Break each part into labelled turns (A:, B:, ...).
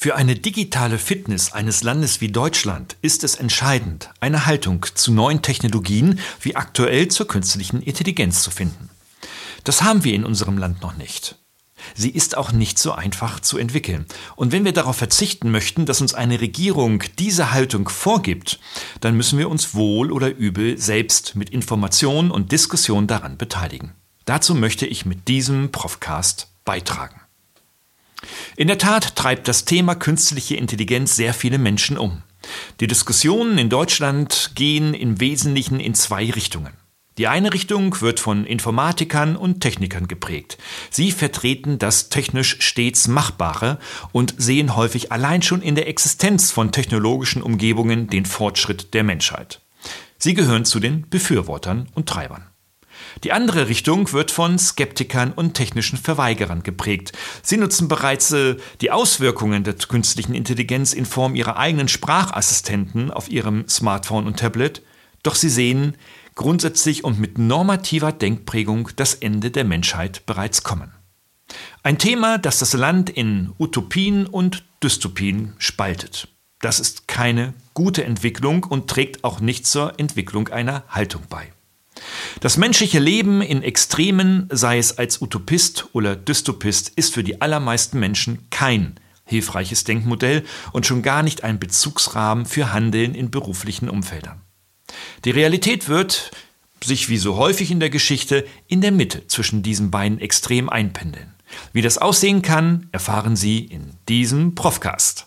A: Für eine digitale Fitness eines Landes wie Deutschland ist es entscheidend, eine Haltung zu neuen Technologien wie aktuell zur künstlichen Intelligenz zu finden. Das haben wir in unserem Land noch nicht. Sie ist auch nicht so einfach zu entwickeln. Und wenn wir darauf verzichten möchten, dass uns eine Regierung diese Haltung vorgibt, dann müssen wir uns wohl oder übel selbst mit Information und Diskussion daran beteiligen. Dazu möchte ich mit diesem Profcast beitragen. In der Tat treibt das Thema künstliche Intelligenz sehr viele Menschen um. Die Diskussionen in Deutschland gehen im Wesentlichen in zwei Richtungen. Die eine Richtung wird von Informatikern und Technikern geprägt. Sie vertreten das technisch stets Machbare und sehen häufig allein schon in der Existenz von technologischen Umgebungen den Fortschritt der Menschheit. Sie gehören zu den Befürwortern und Treibern. Die andere Richtung wird von Skeptikern und technischen Verweigerern geprägt. Sie nutzen bereits äh, die Auswirkungen der künstlichen Intelligenz in Form ihrer eigenen Sprachassistenten auf ihrem Smartphone und Tablet, doch sie sehen grundsätzlich und mit normativer Denkprägung das Ende der Menschheit bereits kommen. Ein Thema, das das Land in Utopien und Dystopien spaltet. Das ist keine gute Entwicklung und trägt auch nicht zur Entwicklung einer Haltung bei. Das menschliche Leben in Extremen, sei es als Utopist oder Dystopist, ist für die allermeisten Menschen kein hilfreiches Denkmodell und schon gar nicht ein Bezugsrahmen für Handeln in beruflichen Umfeldern. Die Realität wird sich wie so häufig in der Geschichte in der Mitte zwischen diesen beiden Extremen einpendeln. Wie das aussehen kann, erfahren Sie in diesem Profcast.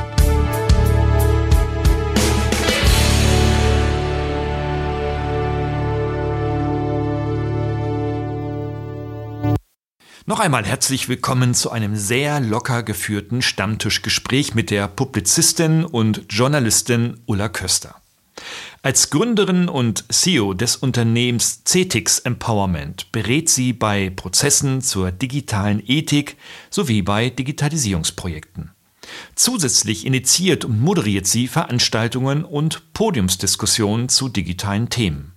A: Noch einmal herzlich willkommen zu einem sehr locker geführten Stammtischgespräch mit der Publizistin und Journalistin Ulla Köster. Als Gründerin und CEO des Unternehmens CETIX Empowerment berät sie bei Prozessen zur digitalen Ethik sowie bei Digitalisierungsprojekten. Zusätzlich initiiert und moderiert sie Veranstaltungen und Podiumsdiskussionen zu digitalen Themen.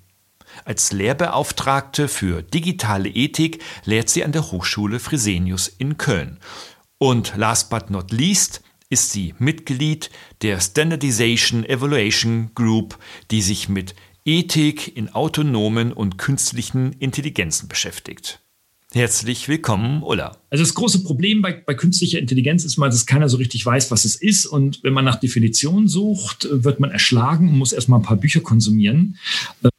A: Als Lehrbeauftragte für digitale Ethik lehrt sie an der Hochschule Fresenius in Köln. Und last but not least ist sie Mitglied der Standardization Evaluation Group, die sich mit Ethik in autonomen und künstlichen Intelligenzen beschäftigt. Herzlich willkommen, Ulla.
B: Also das große Problem bei, bei künstlicher Intelligenz ist mal, dass keiner so richtig weiß, was es ist. Und wenn man nach Definitionen sucht, wird man erschlagen und muss erstmal ein paar Bücher konsumieren.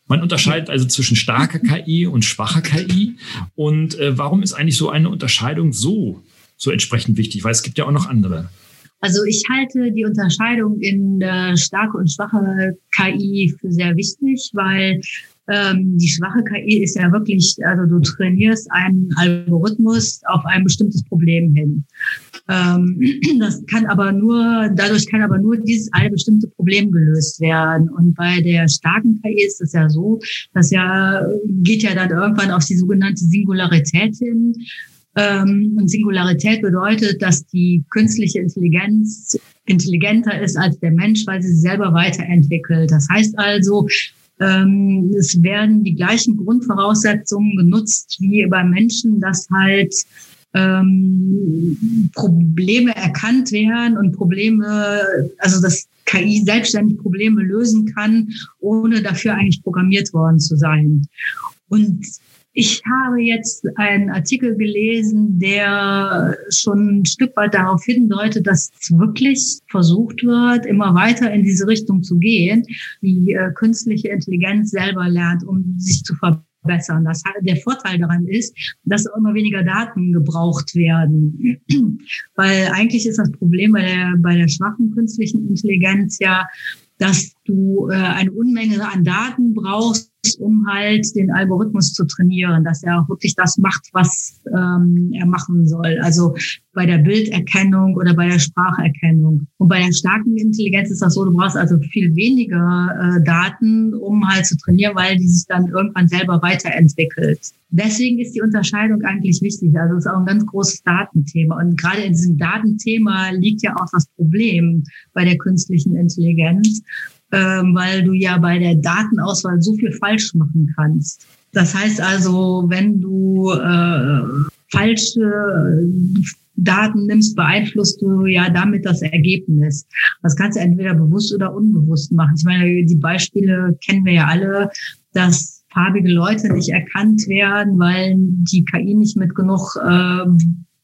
B: Man unterscheidet also zwischen starker KI und schwacher KI. Und äh, warum ist eigentlich so eine Unterscheidung so, so entsprechend wichtig? Weil es gibt ja auch noch andere.
C: Also ich halte die Unterscheidung in äh, starke und schwache KI für sehr wichtig, weil ähm, die schwache KI ist ja wirklich, also du trainierst einen Algorithmus auf ein bestimmtes Problem hin. Ähm, das kann aber nur, dadurch kann aber nur dieses eine bestimmte Problem gelöst werden. Und bei der starken KI ist es ja so, dass ja, geht ja dann irgendwann auf die sogenannte Singularität hin. Ähm, und Singularität bedeutet, dass die künstliche Intelligenz intelligenter ist als der Mensch, weil sie sich selber weiterentwickelt. Das heißt also, ähm, es werden die gleichen Grundvoraussetzungen genutzt wie beim Menschen, dass halt ähm, Probleme erkannt werden und Probleme, also dass KI selbstständig Probleme lösen kann, ohne dafür eigentlich programmiert worden zu sein. Und ich habe jetzt einen Artikel gelesen, der schon ein Stück weit darauf hindeutet, dass es wirklich versucht wird, immer weiter in diese Richtung zu gehen, die äh, künstliche Intelligenz selber lernt, um sich zu verbessern. Das, der Vorteil daran ist, dass immer weniger Daten gebraucht werden. Weil eigentlich ist das Problem bei der, bei der schwachen künstlichen Intelligenz ja, dass du äh, eine Unmenge an Daten brauchst, um halt den Algorithmus zu trainieren, dass er auch wirklich das macht, was ähm, er machen soll. Also bei der Bilderkennung oder bei der Spracherkennung. Und bei der starken Intelligenz ist das so, du brauchst also viel weniger äh, Daten, um halt zu trainieren, weil die sich dann irgendwann selber weiterentwickelt. Deswegen ist die Unterscheidung eigentlich wichtig. Also es ist auch ein ganz großes Datenthema. Und gerade in diesem Datenthema liegt ja auch das Problem bei der künstlichen Intelligenz weil du ja bei der Datenauswahl so viel falsch machen kannst. Das heißt also, wenn du äh, falsche Daten nimmst, beeinflusst du ja damit das Ergebnis. Das kannst du entweder bewusst oder unbewusst machen. Ich meine, die Beispiele kennen wir ja alle, dass farbige Leute nicht erkannt werden, weil die KI nicht mit genug äh,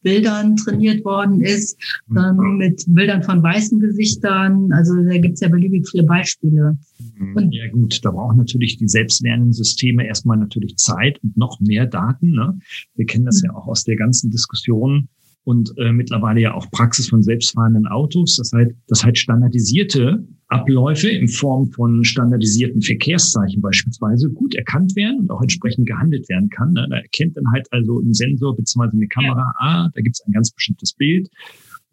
C: Bildern trainiert worden ist, dann mhm. mit Bildern von weißen Gesichtern. Also da gibt es ja beliebig viele Beispiele.
A: Mhm. Und ja gut, da brauchen natürlich die selbstlernenden Systeme erstmal natürlich Zeit und noch mehr Daten. Ne? Wir kennen das mhm. ja auch aus der ganzen Diskussion und äh, mittlerweile ja auch Praxis von selbstfahrenden Autos. Das heißt, das heißt standardisierte Abläufe in Form von standardisierten Verkehrszeichen beispielsweise gut erkannt werden und auch entsprechend gehandelt werden kann. Ne? Da erkennt dann halt also ein Sensor bzw. eine Kamera, ah, da gibt es ein ganz bestimmtes Bild,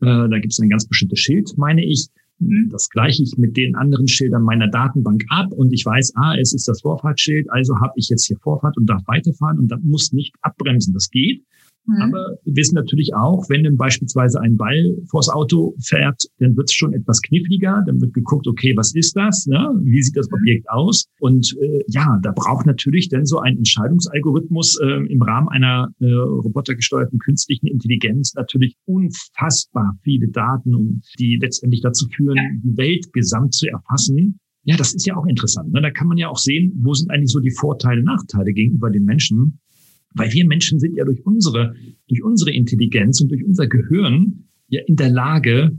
A: äh, da gibt es ein ganz bestimmtes Schild, meine ich. Mhm. Das gleiche ich mit den anderen Schildern meiner Datenbank ab und ich weiß, ah, es ist das Vorfahrtsschild, also habe ich jetzt hier Vorfahrt und darf weiterfahren und dann muss nicht abbremsen. Das geht. Mhm. Aber wir wissen natürlich auch, wenn dann beispielsweise ein Ball vors Auto fährt, dann wird es schon etwas kniffliger. Dann wird geguckt, okay, was ist das? Ne? Wie sieht das mhm. Objekt aus? Und äh, ja, da braucht natürlich dann so ein Entscheidungsalgorithmus äh, im Rahmen einer äh, robotergesteuerten künstlichen Intelligenz natürlich unfassbar viele Daten, um die letztendlich dazu führen, die Welt gesamt zu erfassen. Ja, das ist ja auch interessant. Ne? Da kann man ja auch sehen, wo sind eigentlich so die Vorteile, Nachteile gegenüber den Menschen. Weil wir Menschen sind ja durch unsere, durch unsere Intelligenz und durch unser Gehirn ja in der Lage,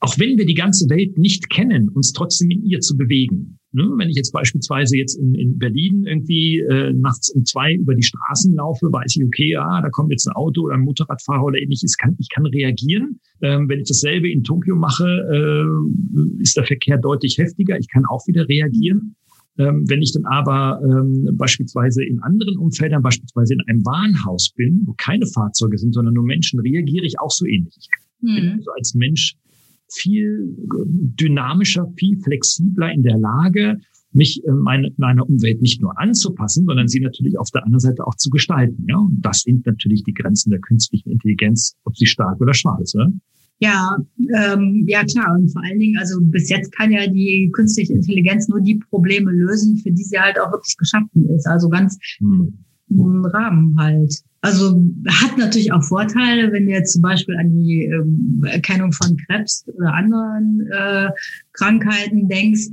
A: auch wenn wir die ganze Welt nicht kennen, uns trotzdem in ihr zu bewegen. Ne? Wenn ich jetzt beispielsweise jetzt in, in Berlin irgendwie äh, nachts um zwei über die Straßen laufe, weiß ich, okay, ja, da kommt jetzt ein Auto oder ein Motorradfahrer oder ähnliches, kann, ich kann reagieren. Ähm, wenn ich dasselbe in Tokio mache, äh, ist der Verkehr deutlich heftiger. Ich kann auch wieder reagieren. Ähm, wenn ich dann aber ähm, beispielsweise in anderen Umfeldern, beispielsweise in einem Warenhaus bin, wo keine Fahrzeuge sind, sondern nur Menschen, reagiere ich auch so ähnlich. Ich bin also als Mensch viel dynamischer, viel flexibler in der Lage, mich äh, meine, meiner Umwelt nicht nur anzupassen, sondern sie natürlich auf der anderen Seite auch zu gestalten. Ja? Und das sind natürlich die Grenzen der künstlichen Intelligenz, ob sie stark oder schwach ist. Oder?
C: Ja, ähm, ja klar. Und vor allen Dingen, also bis jetzt kann ja die künstliche Intelligenz nur die Probleme lösen, für die sie halt auch wirklich geschaffen ist. Also ganz hm. im Rahmen halt. Also hat natürlich auch Vorteile, wenn du jetzt zum Beispiel an die ähm, Erkennung von Krebs oder anderen äh, Krankheiten denkst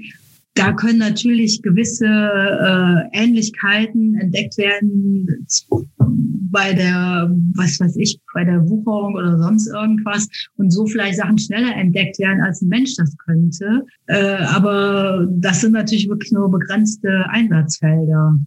C: da können natürlich gewisse äh, Ähnlichkeiten entdeckt werden bei der, was weiß ich, bei der Wucherung oder sonst irgendwas und so vielleicht Sachen schneller entdeckt werden, als ein Mensch das könnte. Äh, aber das sind natürlich wirklich nur begrenzte Einsatzfelder.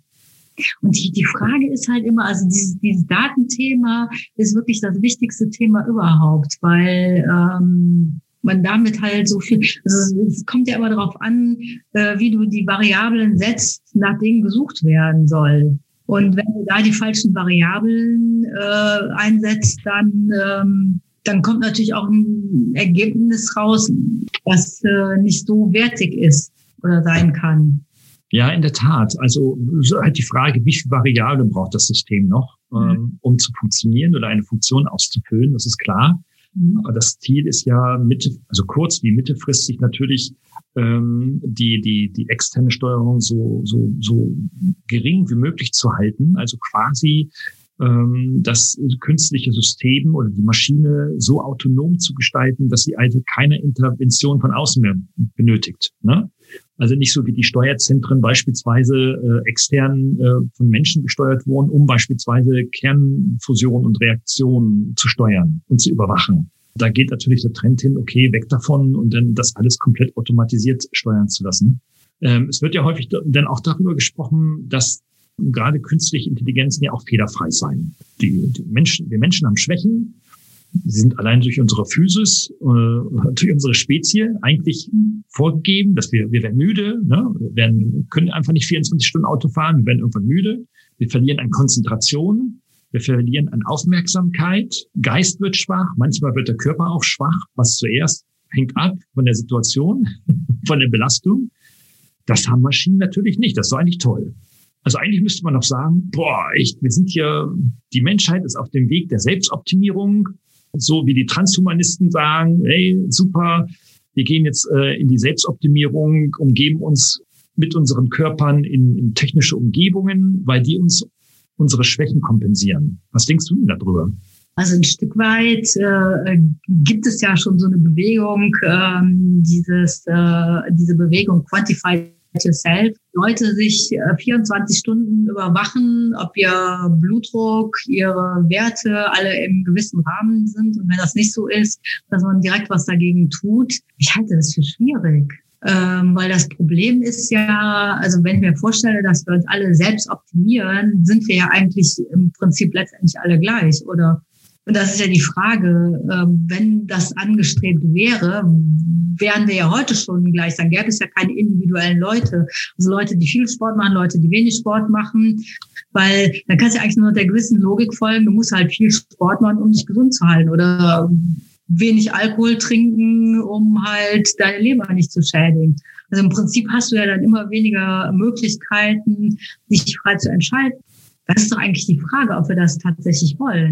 C: Und die, die Frage ist halt immer, also dieses, dieses Datenthema ist wirklich das wichtigste Thema überhaupt, weil ähm, man damit halt so viel, also es kommt ja immer darauf an, äh, wie du die Variablen setzt, nach denen gesucht werden soll. Und wenn du da die falschen Variablen äh, einsetzt, dann, ähm, dann kommt natürlich auch ein Ergebnis raus, was äh, nicht so wertig ist oder sein kann.
A: Ja, in der Tat. Also halt die Frage, wie viele Variablen braucht das System noch, mhm. ähm, um zu funktionieren oder eine Funktion auszufüllen, das ist klar. Aber das Ziel ist ja Mitte, also kurz wie mittelfristig natürlich ähm, die, die, die externe Steuerung so, so, so gering wie möglich zu halten. Also quasi ähm, das künstliche System oder die Maschine so autonom zu gestalten, dass sie also keine Intervention von außen mehr benötigt. Ne? Also nicht so wie die Steuerzentren beispielsweise äh, extern äh, von Menschen gesteuert wurden, um beispielsweise Kernfusion und Reaktionen zu steuern und zu überwachen. Da geht natürlich der Trend hin, okay, weg davon und dann das alles komplett automatisiert steuern zu lassen. Ähm, es wird ja häufig dann auch darüber gesprochen, dass gerade künstliche Intelligenzen ja auch fehlerfrei sein. Die, die Menschen, wir Menschen haben Schwächen sind allein durch unsere Physis, äh, durch unsere Spezie eigentlich vorgegeben, dass wir, wir werden müde, ne? wir werden, können einfach nicht 24 Stunden Auto fahren, wir werden irgendwann müde, wir verlieren an Konzentration, wir verlieren an Aufmerksamkeit, Geist wird schwach, manchmal wird der Körper auch schwach, was zuerst hängt ab von der Situation, von der Belastung. Das haben Maschinen natürlich nicht. Das ist eigentlich toll. Also eigentlich müsste man noch sagen, boah, echt, wir sind hier, die Menschheit ist auf dem Weg der Selbstoptimierung, so wie die Transhumanisten sagen, hey, super, wir gehen jetzt äh, in die Selbstoptimierung, umgeben uns mit unseren Körpern in, in technische Umgebungen, weil die uns unsere Schwächen kompensieren. Was denkst du denn darüber?
C: Also ein Stück weit äh, gibt es ja schon so eine Bewegung, ähm, dieses, äh, diese Bewegung Quantified Yourself. Leute sich äh, 24 Stunden überwachen, ob ihr Blutdruck, ihre Werte alle im gewissen Rahmen sind. Und wenn das nicht so ist, dass man direkt was dagegen tut. Ich halte das für schwierig. Ähm, weil das Problem ist ja, also wenn ich mir vorstelle, dass wir uns alle selbst optimieren, sind wir ja eigentlich im Prinzip letztendlich alle gleich, oder? Und das ist ja die Frage, ähm, wenn das angestrebt wäre, wären wir ja heute schon gleich. Dann gäbe es ja keine individuellen Leute. Also Leute, die viel Sport machen, Leute, die wenig Sport machen. Weil dann kannst du ja eigentlich nur der gewissen Logik folgen. Du musst halt viel Sport machen, um dich gesund zu halten. Oder wenig Alkohol trinken, um halt deine Leber nicht zu schädigen. Also im Prinzip hast du ja dann immer weniger Möglichkeiten, dich frei zu entscheiden. Das ist doch eigentlich die Frage, ob wir das tatsächlich wollen.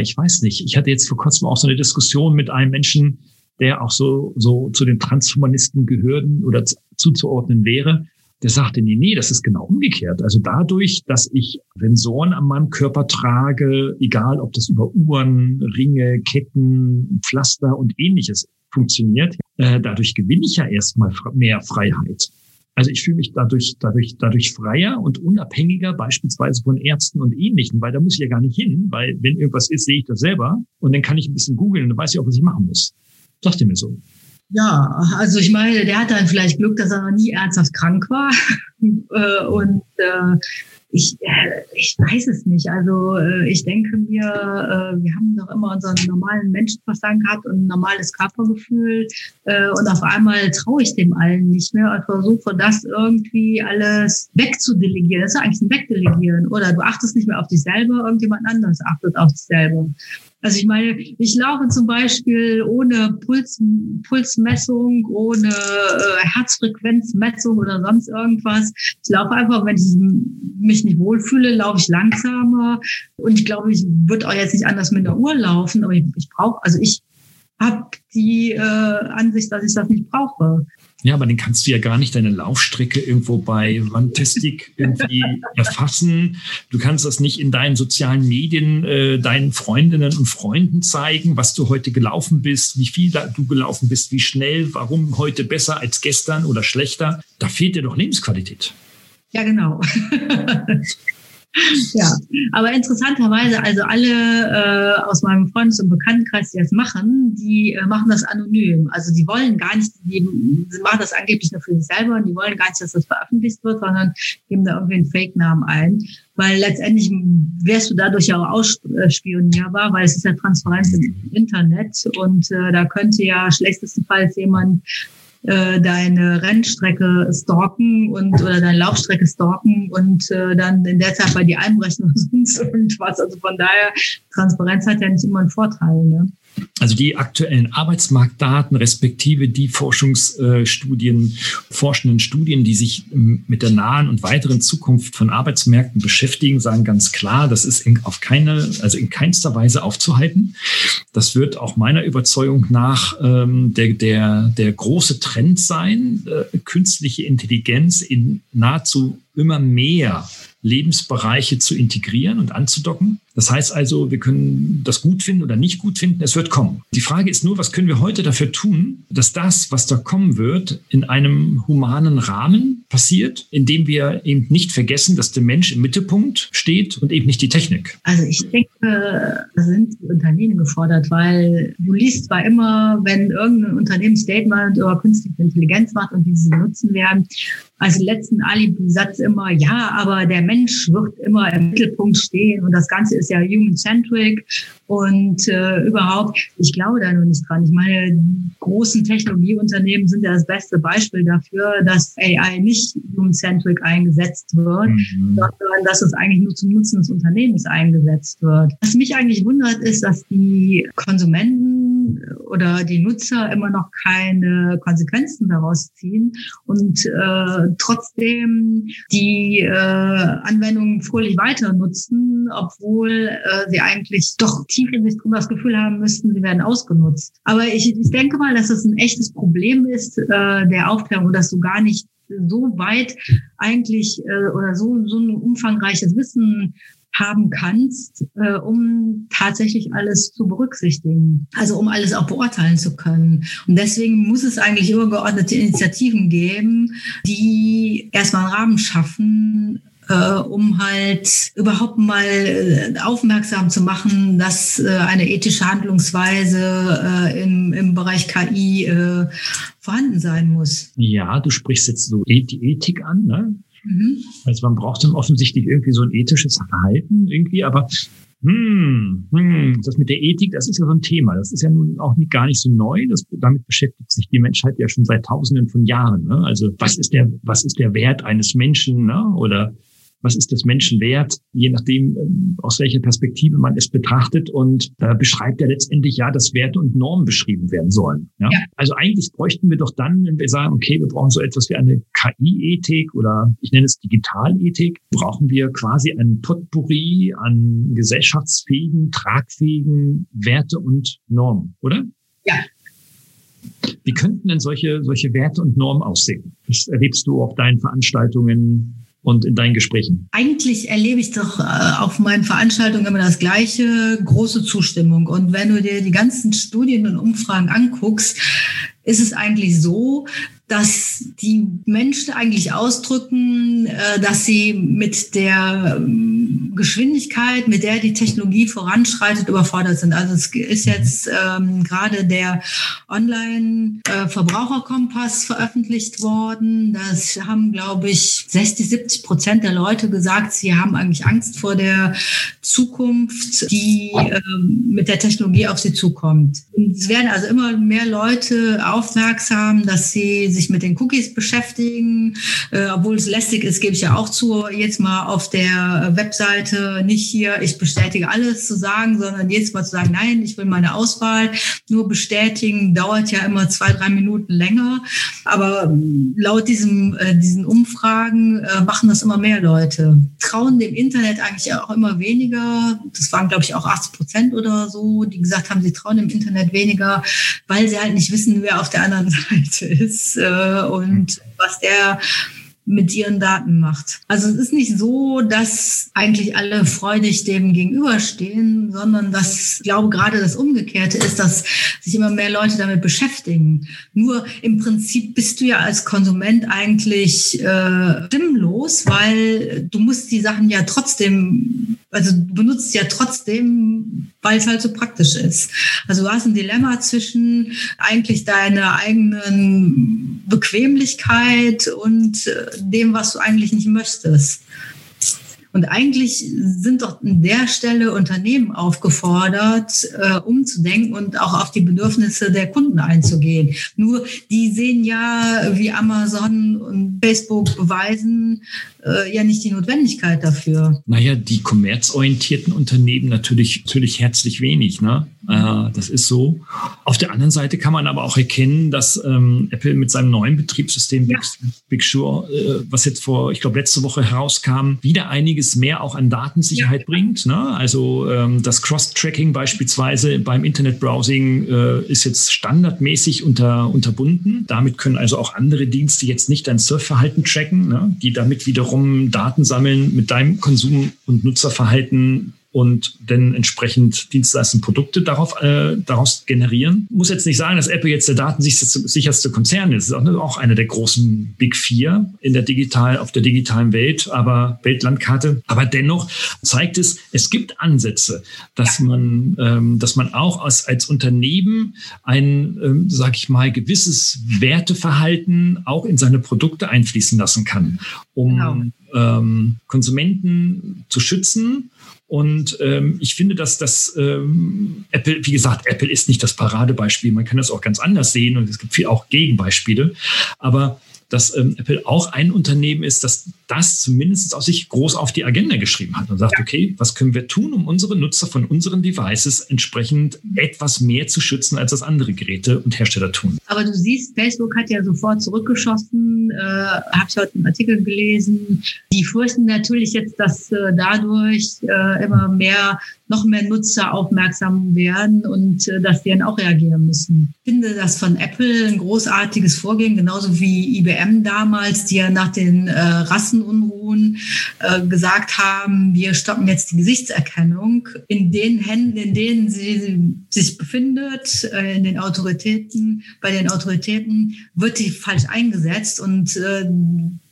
A: Ich weiß nicht. Ich hatte jetzt vor kurzem auch so eine Diskussion mit einem Menschen, der auch so, so zu den Transhumanisten gehören oder zuzuordnen wäre. Der sagte, nee, nee, das ist genau umgekehrt. Also dadurch, dass ich Sensoren an meinem Körper trage, egal ob das über Uhren, Ringe, Ketten, Pflaster und ähnliches funktioniert, äh, dadurch gewinne ich ja erstmal mehr Freiheit. Also ich fühle mich dadurch, dadurch, dadurch freier und unabhängiger, beispielsweise von Ärzten und Ähnlichen, weil da muss ich ja gar nicht hin, weil wenn irgendwas ist, sehe ich das selber und dann kann ich ein bisschen googeln und dann weiß ich auch, was ich machen muss. Sagt ihr mir so.
C: Ja, also ich meine, der hat dann vielleicht Glück, dass er noch nie ernsthaft krank war. Äh, und äh, ich, äh, ich weiß es nicht. Also äh, ich denke mir, äh, wir haben doch immer unseren normalen Menschenverstand gehabt und ein normales Körpergefühl und auf einmal traue ich dem allen nicht mehr und versuche das irgendwie alles wegzudelegieren. Das ist eigentlich ein Wegdelegieren. Oder du achtest nicht mehr auf dich selber, irgendjemand anderes achtet auf dich selber. Also ich meine, ich laufe zum Beispiel ohne Puls, Pulsmessung, ohne äh, Herzfrequenzmessung oder sonst irgendwas. Ich laufe einfach, wenn ich mich nicht wohlfühle, laufe ich langsamer. Und ich glaube, ich würde auch jetzt nicht anders mit der Uhr laufen, aber ich, ich brauche, also ich habe die äh, Ansicht, dass ich das nicht brauche.
A: Ja, aber dann kannst du ja gar nicht deine Laufstrecke irgendwo bei Runtastic irgendwie erfassen. Du kannst das nicht in deinen sozialen Medien äh, deinen Freundinnen und Freunden zeigen, was du heute gelaufen bist, wie viel du gelaufen bist, wie schnell, warum heute besser als gestern oder schlechter. Da fehlt dir doch Lebensqualität.
C: Ja, genau. ja, aber interessanterweise, also alle äh, aus meinem Freundes- und Bekanntenkreis, die das machen, die äh, machen das anonym. Also die wollen gar nicht, die, die machen das angeblich nur für sich selber und die wollen gar nicht, dass das veröffentlicht wird, sondern geben da irgendwie einen Fake-Namen ein. Weil letztendlich wärst du dadurch ja auch ausspionierbar, weil es ist ja Transparenz im Internet und äh, da könnte ja schlechtestenfalls jemand äh, deine Rennstrecke stalken und oder deine Laufstrecke stalken und äh, dann in der Zeit bei dir einbrechen oder sonst irgendwas. Also von daher, Transparenz hat ja nicht immer einen Vorteil. Ne?
A: Also die aktuellen Arbeitsmarktdaten respektive die Forschungsstudien, forschenden Studien, die sich mit der nahen und weiteren Zukunft von Arbeitsmärkten beschäftigen, sagen ganz klar, das ist in, auf keine, also in keinster Weise aufzuhalten. Das wird auch meiner Überzeugung nach ähm, der, der, der große Trend sein, äh, künstliche Intelligenz in nahezu immer mehr Lebensbereiche zu integrieren und anzudocken. Das heißt also, wir können das gut finden oder nicht gut finden, es wird kommen. Die Frage ist nur, was können wir heute dafür tun, dass das, was da kommen wird, in einem humanen Rahmen passiert, indem wir eben nicht vergessen, dass der Mensch im Mittelpunkt steht und eben nicht die Technik.
C: Also ich denke, da sind die Unternehmen gefordert, weil du liest zwar immer, wenn irgendein Unternehmen Statement über künstliche Intelligenz macht und wie sie nutzen werden, als letzten Alibi-Satz immer, ja, aber der Mensch wird immer im Mittelpunkt stehen und das Ganze ist ja human-centric und äh, überhaupt, ich glaube da nur nicht dran. Ich meine, großen Technologieunternehmen sind ja das beste Beispiel dafür, dass AI nicht human-centric eingesetzt wird, mhm. sondern dass es eigentlich nur zum Nutzen des Unternehmens eingesetzt wird. Was mich eigentlich wundert, ist, dass die Konsumenten oder die Nutzer immer noch keine Konsequenzen daraus ziehen und äh, trotzdem die äh, Anwendungen fröhlich weiter nutzen, obwohl äh, sie eigentlich doch tief in sich drin das Gefühl haben müssten, sie werden ausgenutzt. Aber ich, ich denke mal, dass es ein echtes Problem ist äh, der Aufklärung, dass du gar nicht so weit eigentlich äh, oder so, so ein umfangreiches Wissen haben kannst, äh, um tatsächlich alles zu berücksichtigen. Also um alles auch beurteilen zu können. Und deswegen muss es eigentlich übergeordnete Initiativen geben, die erstmal einen Rahmen schaffen, äh, um halt überhaupt mal äh, aufmerksam zu machen, dass äh, eine ethische Handlungsweise äh, im, im Bereich KI äh, vorhanden sein muss.
A: Ja, du sprichst jetzt so die Ethik an, ne? Mhm. Also man braucht dann offensichtlich irgendwie so ein ethisches Verhalten irgendwie, aber hm, hm, das mit der Ethik, das ist ja so ein Thema. Das ist ja nun auch nicht, gar nicht so neu. Das, damit beschäftigt sich die Menschheit ja schon seit Tausenden von Jahren. Ne? Also was ist der, was ist der Wert eines Menschen? Ne? Oder was ist das Menschen wert, je nachdem, ähm, aus welcher Perspektive man es betrachtet und äh, beschreibt ja letztendlich ja, dass Werte und Normen beschrieben werden sollen. Ja? ja? Also eigentlich bräuchten wir doch dann, wenn wir sagen, okay, wir brauchen so etwas wie eine KI-Ethik oder ich nenne es Digitalethik, brauchen wir quasi ein Potpourri an gesellschaftsfähigen, tragfähigen Werte und Normen, oder?
C: Ja,
A: wie könnten denn solche, solche Werte und Normen aussehen? Das erlebst du auf deinen Veranstaltungen und in deinen Gesprächen?
C: Eigentlich erlebe ich doch äh, auf meinen Veranstaltungen immer das gleiche, große Zustimmung. Und wenn du dir die ganzen Studien und Umfragen anguckst, ist es eigentlich so, dass die Menschen eigentlich ausdrücken, äh, dass sie mit der ähm, Geschwindigkeit, mit der die Technologie voranschreitet, überfordert sind. Also es ist jetzt ähm, gerade der Online-Verbraucherkompass veröffentlicht worden. Das haben, glaube ich, 60, 70 Prozent der Leute gesagt, sie haben eigentlich Angst vor der Zukunft, die ähm, mit der Technologie auf sie zukommt. Es werden also immer mehr Leute aufmerksam, dass sie sich sich mit den Cookies beschäftigen. Äh, obwohl es lästig ist, gebe ich ja auch zu, jetzt mal auf der Webseite nicht hier, ich bestätige alles zu sagen, sondern jetzt mal zu sagen, nein, ich will meine Auswahl nur bestätigen, dauert ja immer zwei, drei Minuten länger. Aber laut diesem, äh, diesen Umfragen äh, machen das immer mehr Leute. Trauen dem Internet eigentlich auch immer weniger. Das waren, glaube ich, auch 80 Prozent oder so, die gesagt haben, sie trauen dem Internet weniger, weil sie halt nicht wissen, wer auf der anderen Seite ist. Äh, und was der mit ihren Daten macht. Also es ist nicht so, dass eigentlich alle freudig dem gegenüberstehen, sondern dass, ich glaube, gerade das Umgekehrte ist, dass sich immer mehr Leute damit beschäftigen. Nur im Prinzip bist du ja als Konsument eigentlich äh, stimmlos, weil du musst die Sachen ja trotzdem, also du benutzt ja trotzdem, weil es halt so praktisch ist. Also du hast ein Dilemma zwischen eigentlich deiner eigenen Bequemlichkeit und äh, dem, was du eigentlich nicht möchtest. Und eigentlich sind doch an der Stelle Unternehmen aufgefordert, äh, umzudenken und auch auf die Bedürfnisse der Kunden einzugehen. Nur die sehen ja, wie Amazon und Facebook beweisen, äh, ja nicht die Notwendigkeit dafür.
A: Naja, die kommerzorientierten Unternehmen natürlich, natürlich herzlich wenig. Ne? Äh, das ist so. Auf der anderen Seite kann man aber auch erkennen, dass ähm, Apple mit seinem neuen Betriebssystem ja. Big, Big Sur, äh, was jetzt vor, ich glaube, letzte Woche herauskam, wieder einiges mehr auch an Datensicherheit ja. bringt. Ne? Also ähm, das Cross-Tracking beispielsweise beim Internetbrowsing äh, ist jetzt standardmäßig unter, unterbunden. Damit können also auch andere Dienste jetzt nicht dein Surfverhalten tracken, ne? die damit wiederum Daten sammeln mit deinem Konsum- und Nutzerverhalten und dann entsprechend Dienstleistungen, Produkte darauf, äh, daraus generieren. Muss jetzt nicht sagen, dass Apple jetzt der datensicherste Konzern ist. Das ist auch einer der großen Big Vier in der digital, auf der digitalen Welt, aber Weltlandkarte. Aber dennoch zeigt es, es gibt Ansätze, dass man, ähm, dass man auch als, als Unternehmen ein, ähm, sag ich mal, gewisses Werteverhalten auch in seine Produkte einfließen lassen kann, um genau. ähm, Konsumenten zu schützen und ähm, ich finde, dass das ähm, Apple, wie gesagt, Apple ist nicht das Paradebeispiel. Man kann das auch ganz anders sehen und es gibt viel auch Gegenbeispiele. Aber dass ähm, Apple auch ein Unternehmen ist, das das zumindest aus sich groß auf die Agenda geschrieben hat und sagt, ja. okay, was können wir tun, um unsere Nutzer von unseren Devices entsprechend etwas mehr zu schützen, als das andere Geräte und Hersteller tun.
C: Aber du siehst, Facebook hat ja sofort zurückgeschossen, äh, habe ich heute einen Artikel gelesen. Die fürchten natürlich jetzt, dass äh, dadurch äh, immer mehr noch mehr Nutzer aufmerksam werden und äh, dass die dann auch reagieren müssen. Ich finde das von Apple ein großartiges Vorgehen, genauso wie IBM damals, die ja nach den äh, Rassenunruhen äh, gesagt haben, wir stoppen jetzt die Gesichtserkennung in den Händen, in denen sie sich befindet, äh, in den Autoritäten, bei den Autoritäten wird die falsch eingesetzt und äh,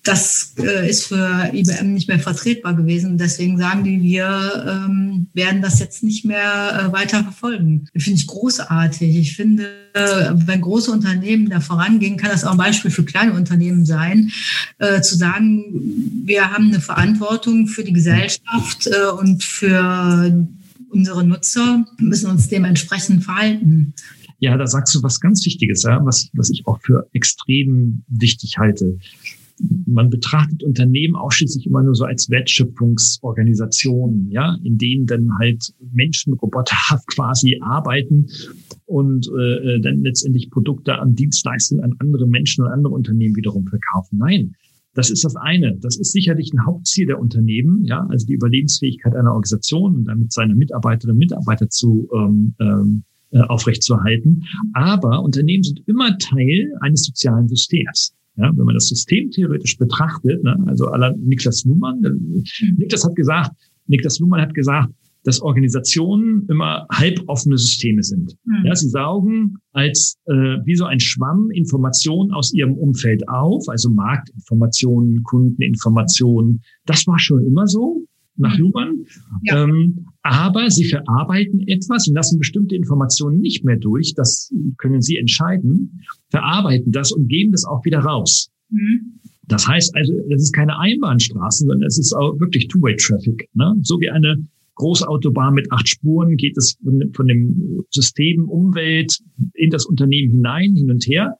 C: das äh, ist für IBM nicht mehr vertretbar gewesen. Deswegen sagen die, wir ähm, werden das jetzt nicht mehr äh, weiter verfolgen. Finde ich großartig. Ich finde, äh, wenn große Unternehmen da vorangehen, kann das auch ein Beispiel für kleine Unternehmen sein, äh, zu sagen, wir haben eine Verantwortung für die Gesellschaft äh, und für unsere Nutzer, müssen uns dementsprechend verhalten.
A: Ja, da sagst du was ganz Wichtiges, ja, was, was ich auch für extrem wichtig halte man betrachtet Unternehmen ausschließlich immer nur so als Wertschöpfungsorganisationen, ja, in denen dann halt Menschen roboterhaft quasi arbeiten und äh, dann letztendlich Produkte an Dienstleistungen an andere Menschen und andere Unternehmen wiederum verkaufen. Nein, das ist das eine. Das ist sicherlich ein Hauptziel der Unternehmen, ja, also die Überlebensfähigkeit einer Organisation und damit seine Mitarbeiterinnen und Mitarbeiter zu ähm, ähm, äh, aufrechtzuerhalten. Aber Unternehmen sind immer Teil eines sozialen Systems. Ja, wenn man das System theoretisch betrachtet, ne, also aller Niklas Luhmann. Niklas hat gesagt, Niklas Luhmann hat gesagt, dass Organisationen immer halboffene Systeme sind. Mhm. Ja, sie saugen als äh, wie so ein Schwamm Informationen aus ihrem Umfeld auf, also Marktinformationen, Kundeninformationen. Das war schon immer so nach mhm. Luhmann. Ja. Ähm, aber sie verarbeiten etwas und lassen bestimmte Informationen nicht mehr durch. Das können sie entscheiden, verarbeiten das und geben das auch wieder raus. Mhm. Das heißt also, es ist keine Einbahnstraße, sondern es ist auch wirklich Two-Way-Traffic. Ne? So wie eine Großautobahn mit acht Spuren geht es von, von dem System Umwelt in das Unternehmen hinein, hin und her.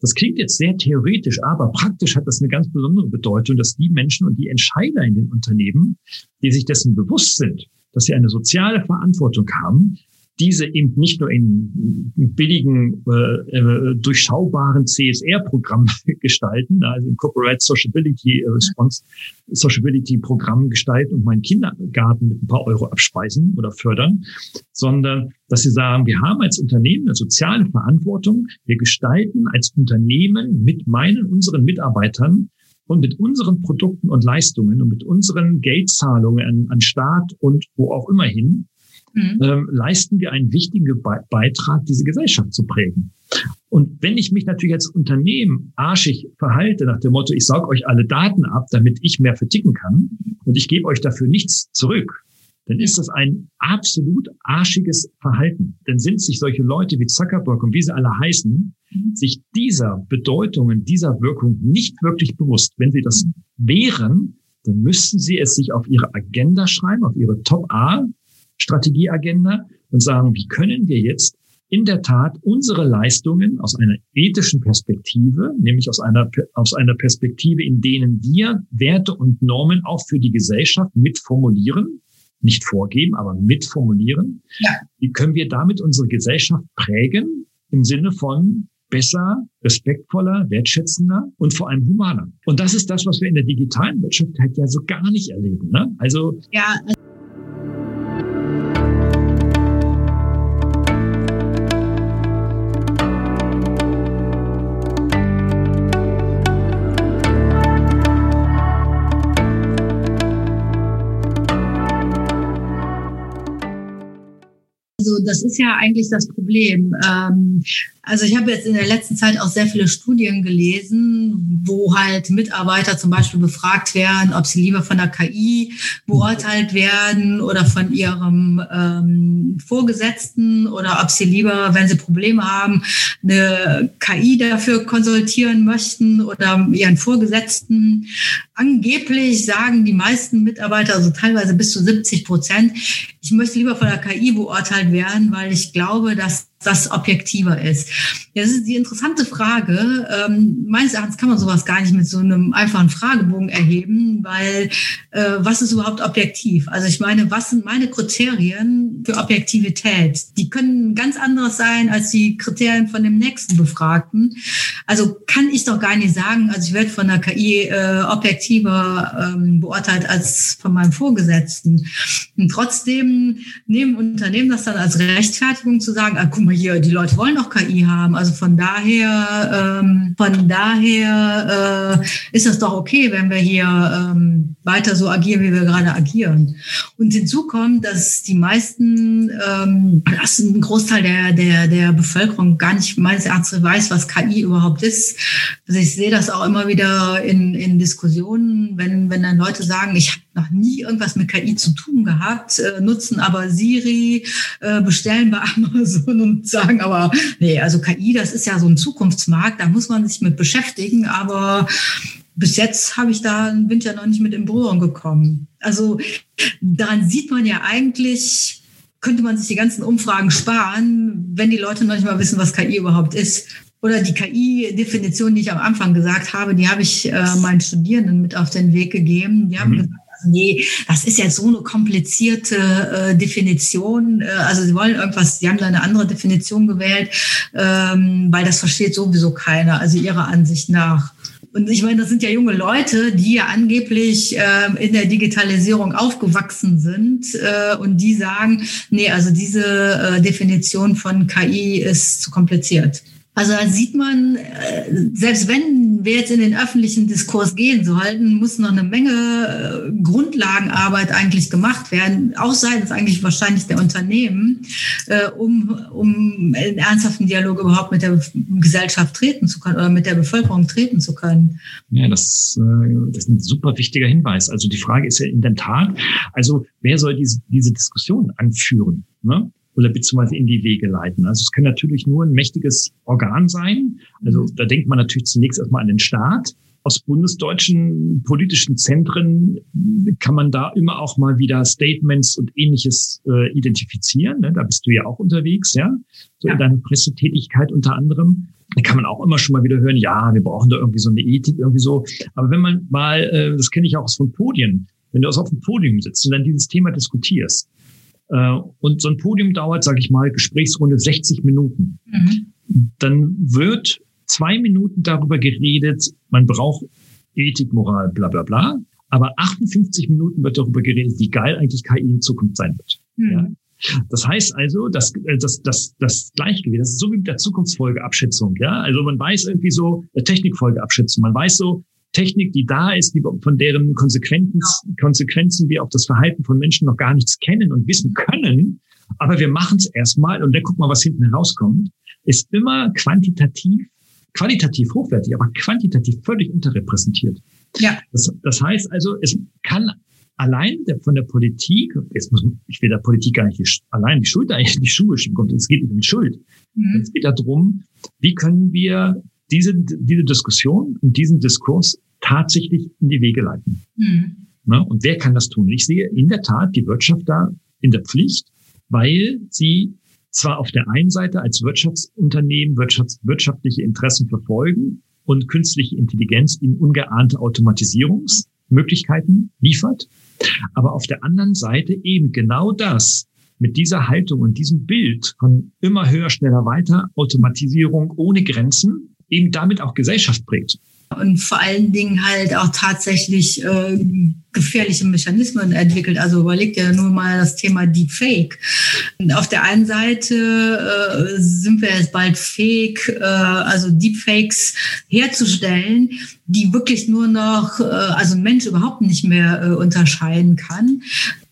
A: Das klingt jetzt sehr theoretisch, aber praktisch hat das eine ganz besondere Bedeutung, dass die Menschen und die Entscheider in den Unternehmen, die sich dessen bewusst sind, dass sie eine soziale Verantwortung haben, diese eben nicht nur in billigen, äh, äh durchschaubaren CSR-Programmen gestalten, also im Corporate Sociability äh, Response, Sociability Programm gestalten und meinen Kindergarten mit ein paar Euro abspeisen oder fördern, sondern dass sie sagen, wir haben als Unternehmen eine soziale Verantwortung. Wir gestalten als Unternehmen mit meinen, unseren Mitarbeitern und mit unseren Produkten und Leistungen und mit unseren Geldzahlungen an, an Staat und wo auch immer hin mhm. ähm, leisten wir einen wichtigen Be Beitrag, diese Gesellschaft zu prägen. Und wenn ich mich natürlich als Unternehmen arschig verhalte, nach dem Motto, ich saug euch alle Daten ab, damit ich mehr verticken kann und ich gebe euch dafür nichts zurück, dann ist das ein absolut arschiges Verhalten. Dann sind sich solche Leute wie Zuckerberg und wie sie alle heißen, mhm. sich dieser Bedeutungen, dieser Wirkung nicht wirklich bewusst. Wenn sie das wären, dann müssten sie es sich auf ihre Agenda schreiben, auf ihre Top-A Strategieagenda und sagen, wie können wir jetzt in der Tat unsere Leistungen aus einer ethischen Perspektive, nämlich aus einer, aus einer Perspektive, in denen wir Werte und Normen auch für die Gesellschaft mitformulieren, nicht vorgeben, aber mitformulieren. Ja. Wie können wir damit unsere Gesellschaft prägen im Sinne von besser, respektvoller, wertschätzender und vor allem humaner. Und das ist das, was wir in der digitalen Wirtschaft halt ja so gar nicht erleben. Ne? Also
C: ja, das ist ja eigentlich das Problem. Ähm, also ich habe jetzt in der letzten Zeit auch sehr viele Studien gelesen, wo halt Mitarbeiter zum Beispiel befragt werden, ob sie lieber von der KI beurteilt werden oder von ihrem ähm, Vorgesetzten oder ob sie lieber, wenn sie Probleme haben, eine KI dafür konsultieren möchten oder ihren Vorgesetzten. Angeblich sagen die meisten Mitarbeiter, also teilweise bis zu 70 Prozent, ich möchte lieber von der KI beurteilt werden, weil ich glaube, dass das objektiver ist. Das ist die interessante Frage. Ähm, meines Erachtens kann man sowas gar nicht mit so einem einfachen Fragebogen erheben, weil äh, was ist überhaupt objektiv? Also ich meine, was sind meine Kriterien für Objektivität? Die können ganz anderes sein als die Kriterien von dem nächsten Befragten. Also kann ich doch gar nicht sagen, also ich werde von der KI äh, objektiver ähm, beurteilt als von meinem Vorgesetzten. Und trotzdem nehmen Unternehmen das dann als Rechtfertigung zu sagen, ah, guck mal hier, die Leute wollen doch KI haben. Also von daher, ähm, von daher äh, ist das doch okay, wenn wir hier ähm, weiter so agieren, wie wir gerade agieren. Und hinzu kommt, dass die meisten, ähm, dass ein Großteil der, der, der Bevölkerung gar nicht meines Erachtens weiß, was KI überhaupt ist. Also ich sehe das auch immer wieder in, in Diskussionen, wenn, wenn dann Leute sagen, ich habe noch nie irgendwas mit KI zu tun gehabt, äh, nutzen aber Siri, äh, bestellen bei Amazon und sagen aber, nee, also KI, das ist ja so ein Zukunftsmarkt, da muss man sich mit beschäftigen, aber bis jetzt habe ich da, bin ich ja noch nicht mit in Berührung gekommen. Also daran sieht man ja eigentlich, könnte man sich die ganzen Umfragen sparen, wenn die Leute noch nicht mal wissen, was KI überhaupt ist. Oder die KI-Definition, die ich am Anfang gesagt habe, die habe ich äh, meinen Studierenden mit auf den Weg gegeben. Die haben mhm. gesagt, also nee, das ist jetzt so eine komplizierte äh, Definition. Äh, also sie wollen irgendwas, sie haben da eine andere Definition gewählt, ähm, weil das versteht sowieso keiner, also ihrer Ansicht nach. Und ich meine, das sind ja junge Leute, die ja angeblich äh, in der Digitalisierung aufgewachsen sind äh, und die sagen, nee, also diese äh, Definition von KI ist zu kompliziert. Also da sieht man, äh, selbst wenn wir jetzt in den öffentlichen Diskurs gehen sollten, muss noch eine Menge äh, Grundlagenarbeit eigentlich gemacht werden, auch seitens eigentlich wahrscheinlich der Unternehmen, äh, um, um in ernsthaften Dialog überhaupt mit der Gesellschaft treten zu können oder mit der Bevölkerung treten zu können.
A: Ja, das, das ist ein super wichtiger Hinweis. Also die Frage ist ja in der Tat, also wer soll diese, diese Diskussion anführen? Ne? Oder beziehungsweise in die Wege leiten. Also es kann natürlich nur ein mächtiges Organ sein. Also da denkt man natürlich zunächst erstmal an den Staat. Aus bundesdeutschen politischen Zentren kann man da immer auch mal wieder Statements und ähnliches äh, identifizieren. Ne? Da bist du ja auch unterwegs, ja, so ja. in deiner Pressetätigkeit unter anderem. Da kann man auch immer schon mal wieder hören, ja, wir brauchen da irgendwie so eine Ethik, irgendwie so. Aber wenn man mal, äh, das kenne ich auch aus von Podien, wenn du aus auf dem Podium sitzt und dann dieses Thema diskutierst, und so ein Podium dauert, sage ich mal, Gesprächsrunde 60 Minuten. Mhm. Dann wird zwei Minuten darüber geredet, man braucht Ethik, Moral, bla bla bla. Aber 58 Minuten wird darüber geredet, wie geil eigentlich KI in Zukunft sein wird. Mhm. Ja? Das heißt also, dass äh, das, das, das Gleichgewicht, das ist so wie mit der Zukunftsfolgeabschätzung. Ja? Also man weiß irgendwie so, der Technikfolgeabschätzung, man weiß so, Technik, die da ist, die, von deren Konsequenzen, Konsequenzen wir auf das Verhalten von Menschen noch gar nichts kennen und wissen können. Aber wir machen es erstmal und dann guck mal, was hinten herauskommt, ist immer quantitativ, qualitativ hochwertig, aber quantitativ völlig unterrepräsentiert. Ja. Das, das heißt also, es kann allein der, von der Politik, jetzt muss ich will der Politik gar nicht die, allein die Schuld eigentlich die Schuhe schieben, es geht nicht um Schuld. Mhm. Es geht darum, wie können wir diese, diese Diskussion und diesen Diskurs tatsächlich in die Wege leiten. Mhm. Na, und wer kann das tun? Ich sehe in der Tat die Wirtschaft da in der Pflicht, weil sie zwar auf der einen Seite als Wirtschaftsunternehmen wirtschafts wirtschaftliche Interessen verfolgen und künstliche Intelligenz in ungeahnte Automatisierungsmöglichkeiten liefert, aber auf der anderen Seite eben genau das mit dieser Haltung und diesem Bild von immer höher, schneller, weiter, Automatisierung ohne Grenzen, eben damit auch Gesellschaft prägt
C: und vor allen Dingen halt auch tatsächlich äh, gefährliche Mechanismen entwickelt. Also überlegt ja nur mal das Thema Deepfake. Und auf der einen Seite äh, sind wir jetzt bald fähig, äh, also Deepfakes herzustellen, die wirklich nur noch, äh, also ein Mensch überhaupt nicht mehr äh, unterscheiden kann.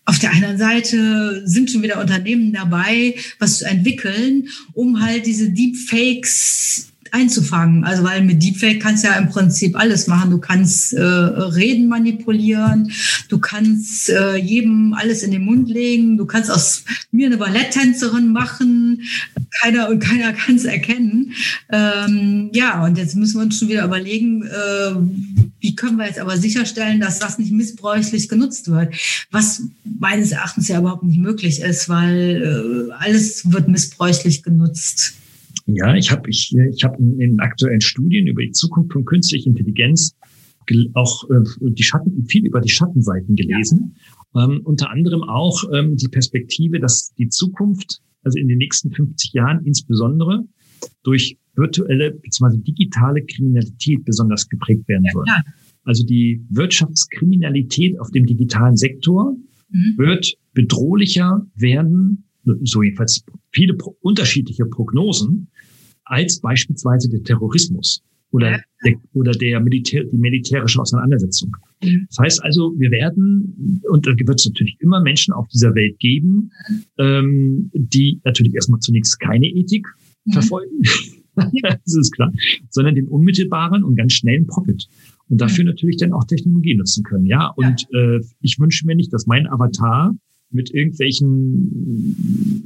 C: auf der anderen Seite sind schon wieder Unternehmen dabei, was zu entwickeln, um halt diese Deepfakes einzufangen. Also weil mit Deepfake kannst du ja im Prinzip alles machen. Du kannst äh, Reden manipulieren, du kannst äh, jedem alles in den Mund legen, du kannst aus mir eine Balletttänzerin machen. Keiner und keiner kann es erkennen. Ähm, ja, und jetzt müssen wir uns schon wieder überlegen, äh, wie können wir jetzt aber sicherstellen, dass das nicht missbräuchlich genutzt wird? Was meines Erachtens ja überhaupt nicht möglich ist, weil äh, alles wird missbräuchlich genutzt.
A: Ja, ich habe ich, ich hab in, in aktuellen Studien über die Zukunft von künstlicher Intelligenz auch äh, die Schatten, viel über die Schattenseiten gelesen. Ja. Ähm, unter anderem auch ähm, die Perspektive, dass die Zukunft, also in den nächsten 50 Jahren insbesondere durch virtuelle bzw. digitale Kriminalität besonders geprägt werden wird. Ja, also die Wirtschaftskriminalität auf dem digitalen Sektor mhm. wird bedrohlicher werden, so jedenfalls viele unterschiedliche Prognosen, als beispielsweise der Terrorismus oder, der, oder der Militär, die militärische Auseinandersetzung. Mhm. Das heißt also, wir werden, und da wird es natürlich immer Menschen auf dieser Welt geben, ähm, die natürlich erstmal zunächst keine Ethik mhm. verfolgen, das ist klar, sondern den unmittelbaren und ganz schnellen Profit. Und dafür mhm. natürlich dann auch Technologie nutzen können. Ja, und ja. Äh, ich wünsche mir nicht, dass mein Avatar mit irgendwelchen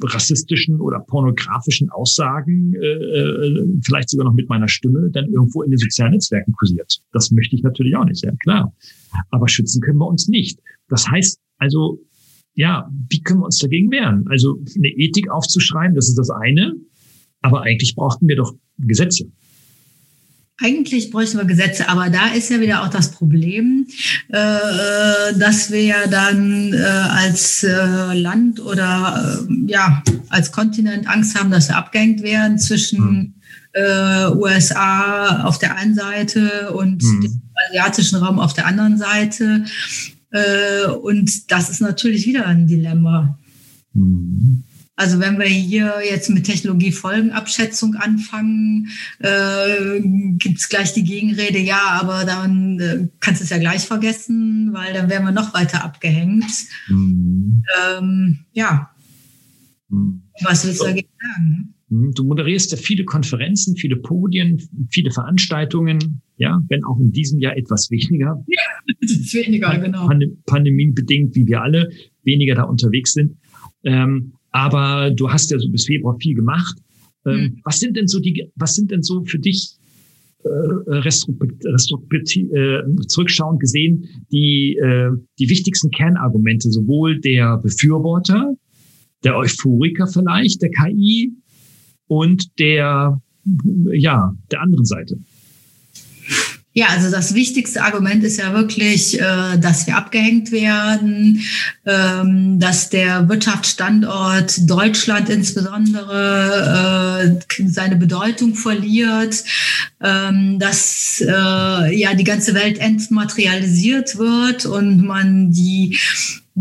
A: rassistischen oder pornografischen Aussagen, äh, äh, vielleicht sogar noch mit meiner Stimme, dann irgendwo in den sozialen Netzwerken kursiert. Das möchte ich natürlich auch nicht, ja klar. Aber schützen können wir uns nicht. Das heißt also, ja, wie können wir uns dagegen wehren? Also eine Ethik aufzuschreiben, das ist das eine. Aber eigentlich brauchten wir doch Gesetze.
C: Eigentlich bräuchten wir Gesetze, aber da ist ja wieder auch das Problem, äh, dass wir ja dann äh, als äh, Land oder ja als Kontinent Angst haben, dass wir abgehängt werden zwischen äh, USA auf der einen Seite und mhm. dem asiatischen Raum auf der anderen Seite. Und das ist natürlich wieder ein Dilemma. Mhm. Also wenn wir hier jetzt mit Technologiefolgenabschätzung anfangen, äh, gibt es gleich die Gegenrede, ja, aber dann äh, kannst du es ja gleich vergessen, weil dann wären wir noch weiter abgehängt. Mhm. Ähm, ja. Mhm. Was willst du dagegen sagen?
A: Ne? Mhm. Du moderierst ja viele Konferenzen, viele Podien, viele Veranstaltungen, ja, wenn auch in diesem Jahr etwas weniger.
C: Ja, weniger, genau.
A: Pandemiebedingt, wie wir alle, weniger da unterwegs sind. Ähm, aber du hast ja so bis Februar viel gemacht. Ähm, mhm. Was sind denn so die, was sind denn so für dich äh, äh, zurückschauend gesehen die, äh, die wichtigsten Kernargumente sowohl der Befürworter, der Euphoriker vielleicht, der KI und der, ja, der anderen Seite?
C: Ja, also das wichtigste Argument ist ja wirklich, äh, dass wir abgehängt werden, ähm, dass der Wirtschaftsstandort Deutschland insbesondere äh, seine Bedeutung verliert, ähm, dass äh, ja die ganze Welt entmaterialisiert wird und man die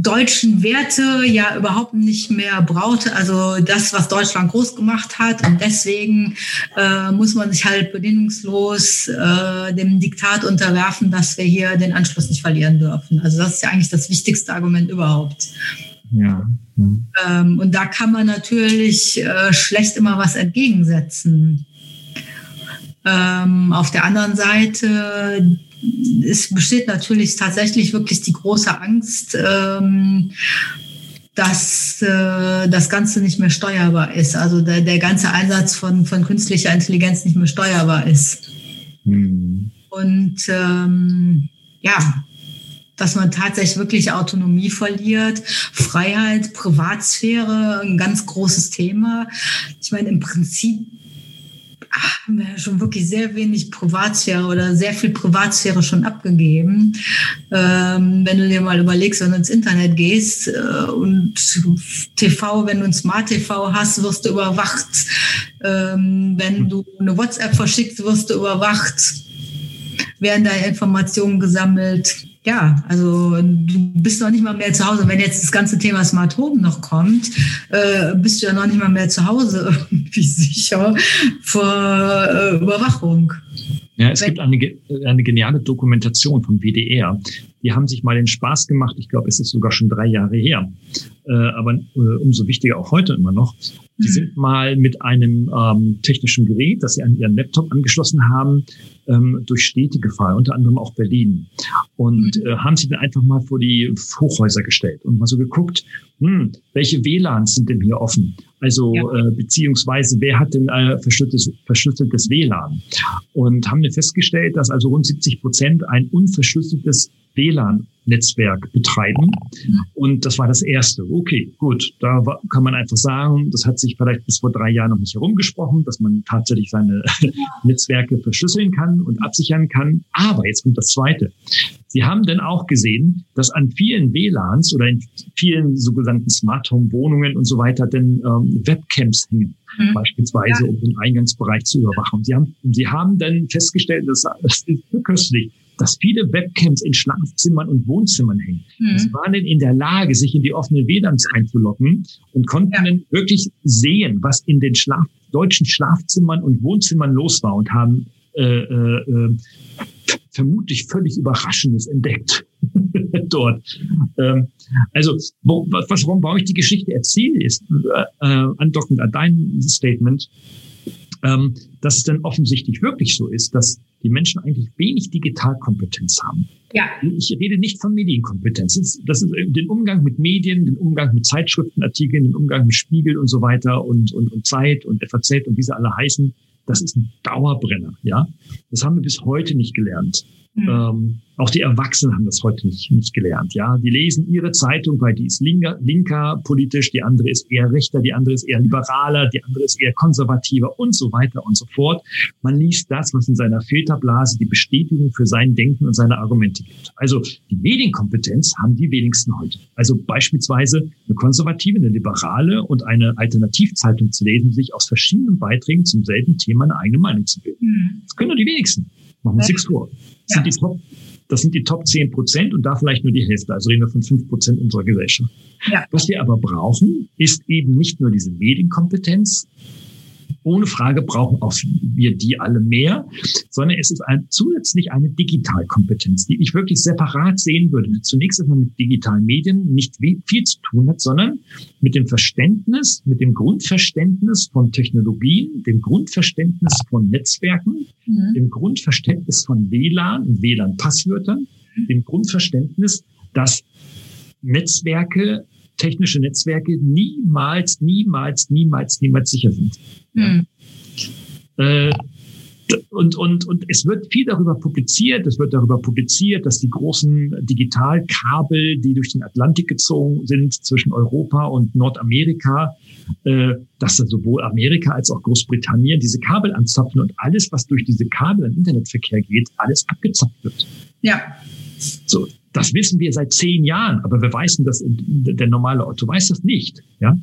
C: deutschen Werte ja überhaupt nicht mehr braucht. Also das, was Deutschland groß gemacht hat. Und deswegen äh, muss man sich halt bedingungslos äh, dem Diktat unterwerfen, dass wir hier den Anschluss nicht verlieren dürfen. Also das ist ja eigentlich das wichtigste Argument überhaupt. Ja. Ähm, und da kann man natürlich äh, schlecht immer was entgegensetzen. Ähm, auf der anderen Seite es besteht natürlich tatsächlich wirklich die große Angst, ähm, dass äh, das Ganze nicht mehr steuerbar ist. Also der, der ganze Einsatz von, von künstlicher Intelligenz nicht mehr steuerbar ist. Mhm. Und ähm, ja, dass man tatsächlich wirklich Autonomie verliert, Freiheit, Privatsphäre, ein ganz großes Thema. Ich meine, im Prinzip haben wir schon wirklich sehr wenig Privatsphäre oder sehr viel Privatsphäre schon abgegeben. Ähm, wenn du dir mal überlegst, wenn du ins Internet gehst äh, und TV, wenn du ein Smart TV hast, wirst du überwacht. Ähm, wenn du eine WhatsApp verschickst, wirst du überwacht. Werden da Informationen gesammelt ja, also du bist noch nicht mal mehr zu Hause. Wenn jetzt das ganze Thema Smart Home noch kommt, äh, bist du ja noch nicht mal mehr zu Hause irgendwie sicher vor äh, Überwachung.
A: Ja, es gibt eine, eine geniale Dokumentation vom WDR, die haben sich mal den Spaß gemacht. Ich glaube, es ist sogar schon drei Jahre her, äh, aber äh, umso wichtiger auch heute immer noch. Die mhm. sind mal mit einem ähm, technischen Gerät, das sie an ihren Laptop angeschlossen haben, ähm, durch Städte gefahren, unter anderem auch Berlin. Und mhm. äh, haben sie dann einfach mal vor die Hochhäuser gestellt und mal so geguckt, hm, welche WLANs sind denn hier offen? Also ja. äh, beziehungsweise wer hat denn äh, verschlüsseltes, verschlüsseltes WLAN? Und haben dann festgestellt, dass also rund 70 Prozent ein unverschlüsseltes WLAN-Netzwerk betreiben. Und das war das erste. Okay, gut. Da kann man einfach sagen, das hat sich vielleicht bis vor drei Jahren noch nicht herumgesprochen, dass man tatsächlich seine Netzwerke verschlüsseln kann und absichern kann. Aber jetzt kommt das zweite. Sie haben dann auch gesehen, dass an vielen WLANs oder in vielen sogenannten Smart Home Wohnungen und so weiter denn ähm, Webcams hängen, mhm. beispielsweise ja. um den Eingangsbereich zu überwachen. Sie haben, Sie haben dann festgestellt, dass das ist köstlich, dass viele Webcams in Schlafzimmern und Wohnzimmern hängen. Mhm. Sie waren dann in der Lage, sich in die offenen WLANs einzulocken und konnten ja. dann wirklich sehen, was in den Schlaf deutschen Schlafzimmern und Wohnzimmern los war und haben äh, äh, äh vermutlich völlig Überraschendes entdeckt dort. Ähm, also, wo, was, warum warum ich die Geschichte erzähle, ist äh, äh, andockend an dein Statement, ähm, dass es dann offensichtlich wirklich so ist, dass die Menschen eigentlich wenig Digitalkompetenz haben. Ja. Ich rede nicht von Medienkompetenz. Das ist den Umgang mit Medien, den Umgang mit Zeitschriftenartikeln, den Umgang mit Spiegel und so weiter und, und, und Zeit und FAZ und wie sie alle heißen. Das ist ein Dauerbrenner, ja. Das haben wir bis heute nicht gelernt. Mhm. Ähm, auch die Erwachsenen haben das heute nicht, nicht gelernt. Ja, die lesen ihre Zeitung, weil die ist linker, linker politisch, die andere ist eher rechter, die andere ist eher liberaler, die andere ist eher konservativer und so weiter und so fort. Man liest das, was in seiner Filterblase die Bestätigung für sein Denken und seine Argumente gibt. Also die Medienkompetenz haben die wenigsten heute. Also beispielsweise eine konservative, eine liberale und eine Alternativzeitung zu lesen, sich aus verschiedenen Beiträgen zum selben Thema eine eigene Meinung zu bilden. Mhm. Das können nur die wenigsten. Machen uns nichts vor. Das ja. sind die Top das sind die Top 10 Prozent und da vielleicht nur die Hälfte. Also reden wir von 5 Prozent unserer Gesellschaft. Ja. Was wir aber brauchen, ist eben nicht nur diese Medienkompetenz, ohne Frage brauchen auch wir die alle mehr, sondern es ist ein, zusätzlich eine Digitalkompetenz, die ich wirklich separat sehen würde. Zunächst einmal mit digitalen Medien nicht viel zu tun hat, sondern mit dem Verständnis, mit dem Grundverständnis von Technologien, dem Grundverständnis von Netzwerken, mhm. dem Grundverständnis von WLAN und WLAN-Passwörtern, dem Grundverständnis, dass Netzwerke technische Netzwerke niemals, niemals, niemals, niemals sicher sind. Mhm. Äh, und, und, und es wird viel darüber publiziert, es wird darüber publiziert, dass die großen Digitalkabel, die durch den Atlantik gezogen sind zwischen Europa und Nordamerika, äh, dass da sowohl Amerika als auch Großbritannien diese Kabel anzapfen und alles, was durch diese Kabel im Internetverkehr geht, alles abgezapft wird.
C: Ja.
A: So, das wissen wir seit zehn Jahren, aber wir wissen das, der normale Otto weiß das nicht, ja,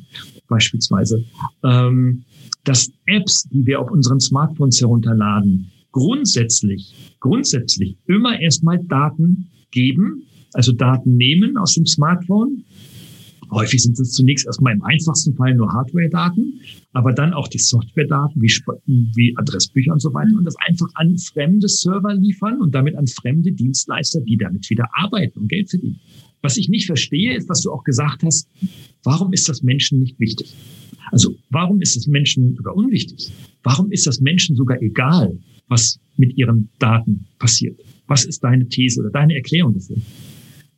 A: beispielsweise. Ähm, dass Apps, die wir auf unseren Smartphones herunterladen, grundsätzlich, grundsätzlich immer erstmal Daten geben, also Daten nehmen aus dem Smartphone Häufig sind es zunächst erstmal im einfachsten Fall nur Hardware-Daten, aber dann auch die Software-Daten wie, wie Adressbücher und so weiter und das einfach an fremde Server liefern und damit an fremde Dienstleister, die damit wieder arbeiten und Geld verdienen. Was ich nicht verstehe, ist, was du auch gesagt hast, warum ist das Menschen nicht wichtig? Also warum ist es Menschen sogar unwichtig? Warum ist das Menschen sogar egal, was mit ihren Daten passiert? Was ist deine These oder deine Erklärung dafür?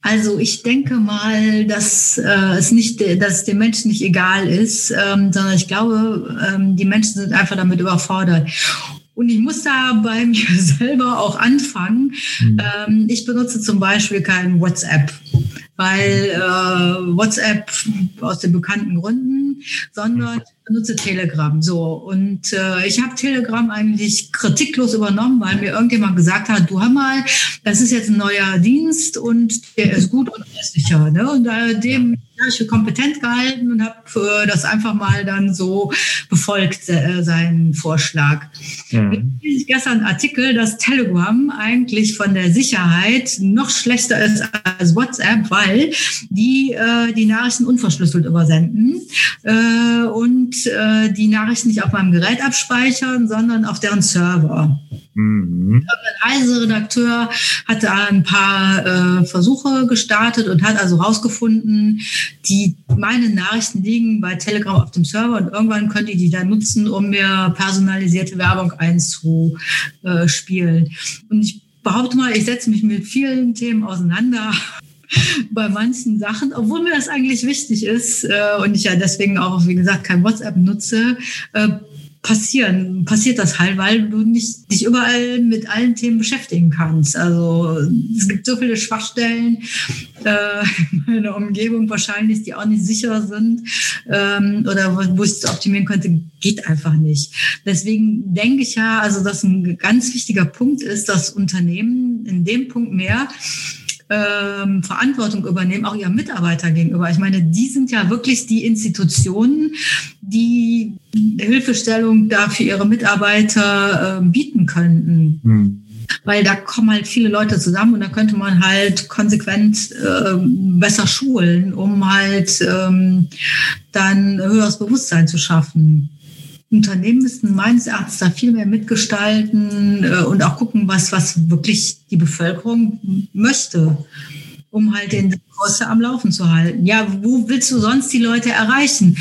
C: Also ich denke mal, dass äh, es nicht, dass es den Menschen nicht egal ist, ähm, sondern ich glaube, ähm, die Menschen sind einfach damit überfordert. Und ich muss da bei mir selber auch anfangen. Mhm. Ähm, ich benutze zum Beispiel kein WhatsApp, weil äh, WhatsApp aus den bekannten Gründen, sondern benutze Telegram. So und äh, ich habe Telegram eigentlich kritiklos übernommen, weil mir irgendjemand gesagt hat, du hör mal, das ist jetzt ein neuer Dienst und der ist gut und er ist sicher. Ne? Und äh, dem ich für kompetent gehalten und habe äh, das einfach mal dann so befolgt, äh, seinen Vorschlag. Ja. Ich gestern einen Artikel, dass Telegram eigentlich von der Sicherheit noch schlechter ist als WhatsApp, weil die äh, die Nachrichten unverschlüsselt übersenden äh, und äh, die Nachrichten nicht auf meinem Gerät abspeichern, sondern auf deren Server. Mhm. Ein Reiseredakteur hat da ein paar äh, Versuche gestartet und hat also herausgefunden, die meine Nachrichten liegen bei Telegram auf dem Server und irgendwann können die die dann nutzen, um mir personalisierte Werbung einzuspielen. Und ich behaupte mal, ich setze mich mit vielen Themen auseinander bei manchen Sachen, obwohl mir das eigentlich wichtig ist äh, und ich ja deswegen auch, wie gesagt, kein WhatsApp nutze, äh, passieren, passiert das halt, weil du nicht dich überall mit allen Themen beschäftigen kannst. Also es gibt so viele Schwachstellen äh, in der Umgebung wahrscheinlich, die auch nicht sicher sind ähm, oder wo, ich es optimieren könnte, geht einfach nicht. Deswegen denke ich ja, also dass ein ganz wichtiger Punkt ist, dass Unternehmen in dem Punkt mehr ähm, Verantwortung übernehmen, auch ihren Mitarbeitern gegenüber. Ich meine, die sind ja wirklich die Institutionen, die Hilfestellung da für ihre Mitarbeiter äh, bieten könnten. Mhm. Weil da kommen halt viele Leute zusammen und da könnte man halt konsequent äh, besser schulen, um halt ähm, dann höheres Bewusstsein zu schaffen. Unternehmen müssten meines Erachtens da viel mehr mitgestalten äh, und auch gucken, was, was wirklich die Bevölkerung möchte, um halt den Kurs am Laufen zu halten. Ja, wo willst du sonst die Leute erreichen?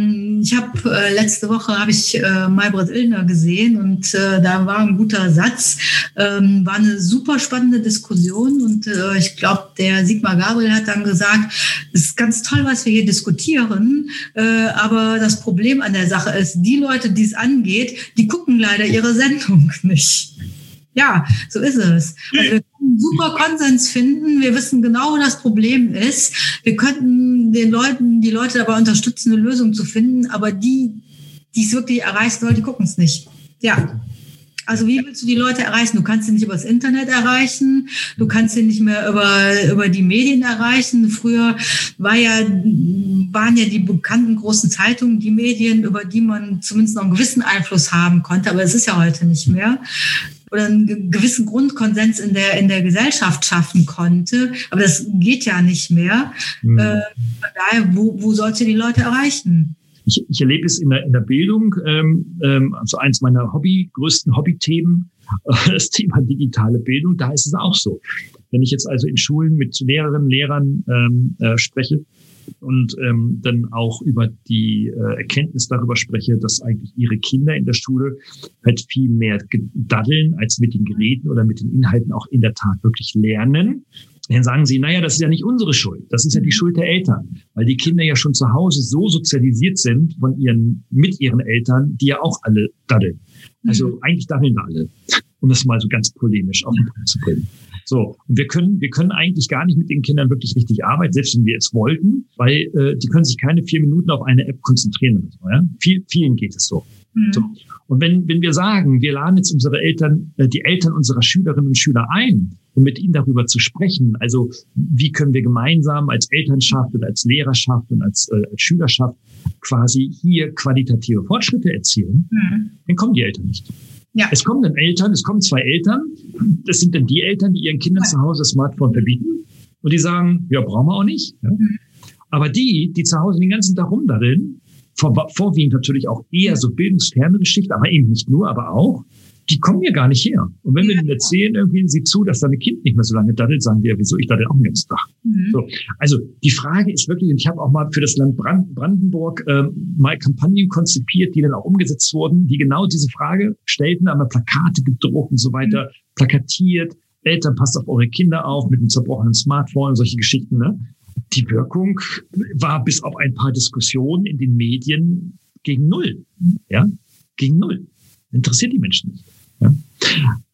C: Ähm, ich habe äh, letzte Woche habe ich äh, Maybrit Illner gesehen und äh, da war ein guter Satz, ähm, war eine super spannende Diskussion und äh, ich glaube, der Sigmar Gabriel hat dann gesagt, es ist ganz toll, was wir hier diskutieren, äh, aber das Problem an der Sache ist, die Leute, die es angeht, die gucken leider ihre Sendung nicht. Ja, so ist es. Also wir können super Konsens finden. Wir wissen genau, wo das Problem ist. Wir könnten den Leuten, die Leute dabei unterstützen, eine Lösung zu finden, aber die, die es wirklich erreichen soll, die gucken es nicht. Ja. Also wie willst du die Leute erreichen? Du kannst sie nicht über das Internet erreichen, du kannst sie nicht mehr über, über die Medien erreichen. Früher war ja, waren ja die bekannten großen Zeitungen die Medien, über die man zumindest noch einen gewissen Einfluss haben konnte, aber es ist ja heute nicht mehr oder einen gewissen Grundkonsens in der, in der Gesellschaft schaffen konnte. Aber das geht ja nicht mehr. Mhm. Äh, von daher, wo, wo sollst du die Leute erreichen?
A: Ich, ich erlebe es in der, in der Bildung, ähm, ähm, also eins meiner Hobby, größten Hobbythemen, äh, das Thema digitale Bildung, da ist es auch so. Wenn ich jetzt also in Schulen mit Lehrerinnen, Lehrern ähm, äh, spreche, und ähm, dann auch über die äh, Erkenntnis darüber spreche, dass eigentlich ihre Kinder in der Schule halt viel mehr daddeln, als mit den Geräten oder mit den Inhalten auch in der Tat wirklich lernen. Dann sagen sie, naja, das ist ja nicht unsere Schuld. Das ist ja die Schuld der Eltern, weil die Kinder ja schon zu Hause so sozialisiert sind von ihren, mit ihren Eltern, die ja auch alle daddeln. Also mhm. eigentlich daddeln wir alle, um das mal so ganz polemisch auf den Punkt zu bringen. So, und wir können, wir können eigentlich gar nicht mit den Kindern wirklich richtig arbeiten, selbst wenn wir es wollten, weil äh, die können sich keine vier Minuten auf eine App konzentrieren. So, ja? Viel, vielen geht es so. Mhm. so. Und wenn, wenn wir sagen, wir laden jetzt unsere Eltern, äh, die Eltern unserer Schülerinnen und Schüler ein, um mit ihnen darüber zu sprechen, also wie können wir gemeinsam als Elternschaft und als Lehrerschaft und als, äh, als Schülerschaft quasi hier qualitative Fortschritte erzielen, mhm. dann kommen die Eltern nicht. Ja. Es kommen dann Eltern, es kommen zwei Eltern. Das sind dann die Eltern, die ihren Kindern zu Hause das Smartphone verbieten. Und die sagen, ja, brauchen wir auch nicht. Ja. Mhm. Aber die, die zu Hause den ganzen Tag rumdaddeln, vor, vorwiegend natürlich auch eher so bildungsferne Geschichten, aber eben nicht nur, aber auch, die kommen hier gar nicht her. Und wenn wir ihnen erzählen, irgendwie sie zu, dass deine Kind nicht mehr so lange daddelt, sagen ja, wieso, ich daddel auch den ganzen Tag. Mhm. So, also die Frage ist wirklich, und ich habe auch mal für das Land Brand Brandenburg äh, mal Kampagnen konzipiert, die dann auch umgesetzt wurden, die genau diese Frage stellten, haben wir Plakate gedruckt und so weiter, mhm. plakatiert, Eltern, passt auf eure Kinder auf mit einem zerbrochenen Smartphone und solche Geschichten. Ne? Die Wirkung war bis auf ein paar Diskussionen in den Medien gegen Null. Ja, gegen Null. Interessiert die Menschen nicht.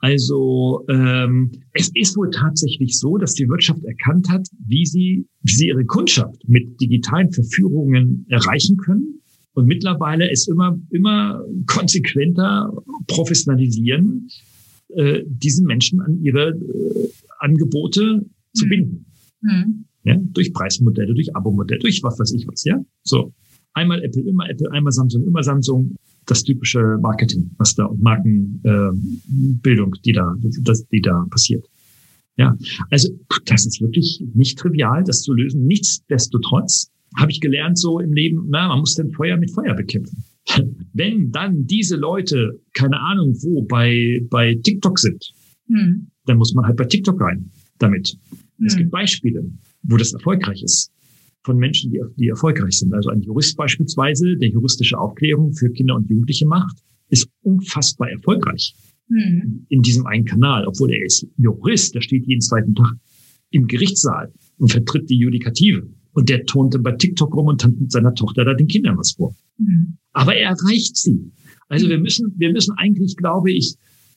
A: Also ähm, es ist wohl tatsächlich so, dass die Wirtschaft erkannt hat, wie sie, wie sie ihre Kundschaft mit digitalen Verführungen erreichen können und mittlerweile es immer immer konsequenter professionalisieren, äh, diesen Menschen an ihre äh, Angebote zu mhm. binden. Mhm. Ja? Durch Preismodelle, durch Abo-Modelle, durch was weiß ich was, ja. So. Einmal Apple, immer Apple, einmal Samsung, immer Samsung. Das typische Marketing, was da und Markenbildung, äh, die da, das, die da passiert. Ja, also das ist wirklich nicht trivial, das zu lösen. Nichtsdestotrotz habe ich gelernt so im Leben, na, man muss den Feuer mit Feuer bekämpfen. Wenn dann diese Leute, keine Ahnung wo, bei, bei TikTok sind, hm. dann muss man halt bei TikTok rein damit. Hm. Es gibt Beispiele, wo das erfolgreich ist von Menschen, die, die erfolgreich sind. Also ein Jurist beispielsweise, der juristische Aufklärung für Kinder und Jugendliche macht, ist unfassbar erfolgreich hm. in diesem einen Kanal, obwohl er ist Jurist, der steht jeden zweiten Tag im Gerichtssaal und vertritt die Judikative. Und der turnte bei TikTok rum und tanzt mit seiner Tochter da den Kindern was vor. Mhm. Aber er erreicht sie. Also wir müssen, wir müssen eigentlich, glaube ich,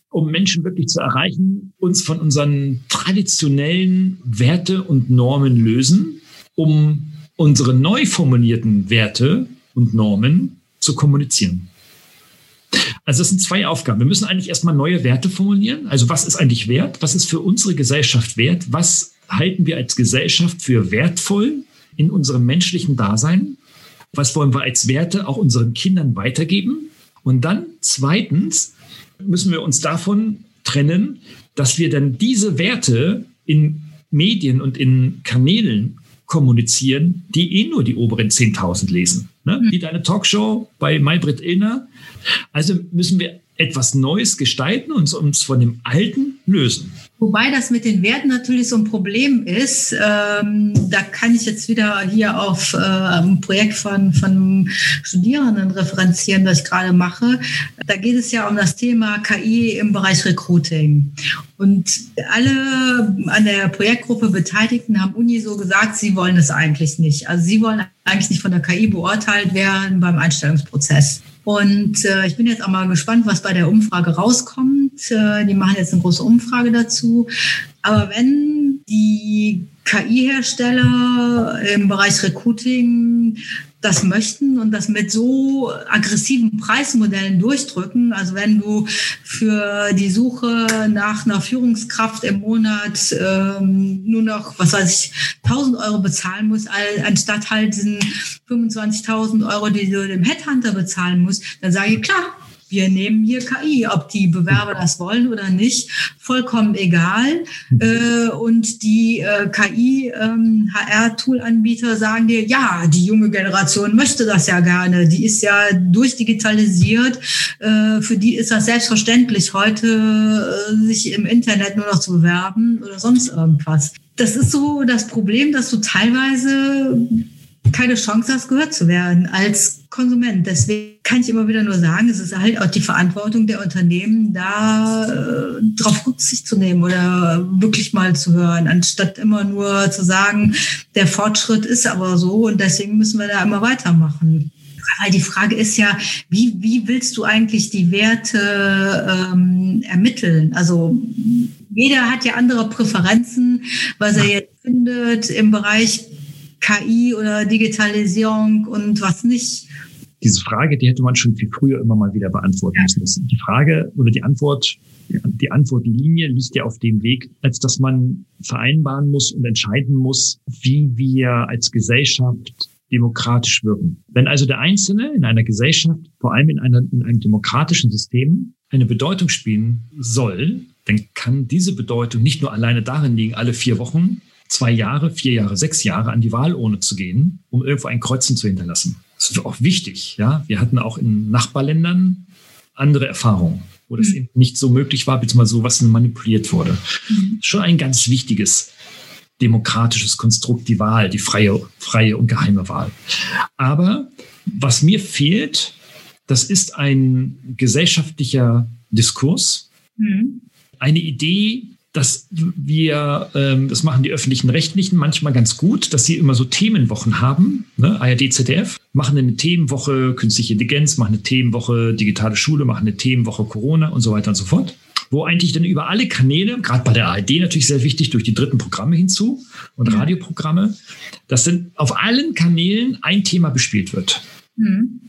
A: um Menschen wirklich zu erreichen, uns von unseren traditionellen Werte und Normen lösen, um unsere neu formulierten Werte und Normen zu kommunizieren. Also das sind zwei Aufgaben. Wir müssen eigentlich erstmal neue Werte formulieren. Also was ist eigentlich wert? Was ist für unsere Gesellschaft wert? Was halten wir als Gesellschaft für wertvoll in unserem menschlichen Dasein? Was wollen wir als Werte auch unseren Kindern weitergeben? Und dann zweitens müssen wir uns davon trennen, dass wir dann diese Werte in Medien und in Kanälen kommunizieren, die eh nur die oberen 10.000 lesen. Ne? Wie deine Talkshow bei Maybrit Illner. Also müssen wir etwas Neues gestalten und uns von dem Alten lösen.
C: Wobei das mit den Werten natürlich so ein Problem ist. Ähm, da kann ich jetzt wieder hier auf äh, ein Projekt von, von Studierenden referenzieren, das ich gerade mache. Da geht es ja um das Thema KI im Bereich Recruiting. Und alle an der Projektgruppe Beteiligten haben Uni so gesagt, sie wollen es eigentlich nicht. Also sie wollen eigentlich nicht von der KI beurteilt werden beim Einstellungsprozess. Und äh, ich bin jetzt auch mal gespannt, was bei der Umfrage rauskommt. Äh, die machen jetzt eine große Umfrage dazu. Aber wenn die KI-Hersteller im Bereich Recruiting das möchten und das mit so aggressiven Preismodellen durchdrücken. Also wenn du für die Suche nach einer Führungskraft im Monat ähm, nur noch, was weiß ich, 1000 Euro bezahlen musst, anstatt halt diesen 25.000 Euro, die du dem Headhunter bezahlen musst, dann sage ich, klar, wir nehmen hier KI, ob die Bewerber das wollen oder nicht, vollkommen egal. Mhm. Äh, und die äh, KI-HR-Tool-Anbieter ähm, sagen dir, ja, die junge Generation möchte das ja gerne. Die ist ja durchdigitalisiert. Äh, für die ist das selbstverständlich, heute sich im Internet nur noch zu bewerben oder sonst irgendwas. Das ist so das Problem, dass du teilweise keine Chance hast, gehört zu werden als Konsument. Deswegen kann ich immer wieder nur sagen, es ist halt auch die Verantwortung der Unternehmen, da äh, drauf Rücksicht zu nehmen oder wirklich mal zu hören, anstatt immer nur zu sagen, der Fortschritt ist aber so und deswegen müssen wir da immer weitermachen. Weil die Frage ist ja, wie, wie willst du eigentlich die Werte ähm, ermitteln? Also jeder hat ja andere Präferenzen, was er jetzt findet im Bereich KI oder Digitalisierung und was nicht?
A: Diese Frage, die hätte man schon viel früher immer mal wieder beantworten müssen. Die Frage oder die Antwort, die Antwortlinie liegt ja auf dem Weg, als dass man vereinbaren muss und entscheiden muss, wie wir als Gesellschaft demokratisch wirken. Wenn also der Einzelne in einer Gesellschaft, vor allem in, einer, in einem demokratischen System, eine Bedeutung spielen soll, dann kann diese Bedeutung nicht nur alleine darin liegen, alle vier Wochen zwei Jahre, vier Jahre, sechs Jahre an die Wahlurne zu gehen, um irgendwo ein Kreuzen zu hinterlassen. Das ist auch wichtig. Ja, wir hatten auch in Nachbarländern andere Erfahrungen, wo das mhm. eben nicht so möglich war, beziehungsweise sowas manipuliert wurde. Mhm. Schon ein ganz wichtiges demokratisches Konstrukt, die Wahl, die freie, freie und geheime Wahl. Aber was mir fehlt, das ist ein gesellschaftlicher Diskurs, mhm. eine Idee, dass wir, ähm, das machen die öffentlichen Rechtlichen manchmal ganz gut, dass sie immer so Themenwochen haben, ne? ARD, ZDF, machen eine Themenwoche künstliche Intelligenz, machen eine Themenwoche digitale Schule, machen eine Themenwoche Corona und so weiter und so fort wo eigentlich dann über alle Kanäle, gerade bei der ARD natürlich sehr wichtig, durch die dritten Programme hinzu und mhm. Radioprogramme, dass dann auf allen Kanälen ein Thema bespielt wird. Mhm.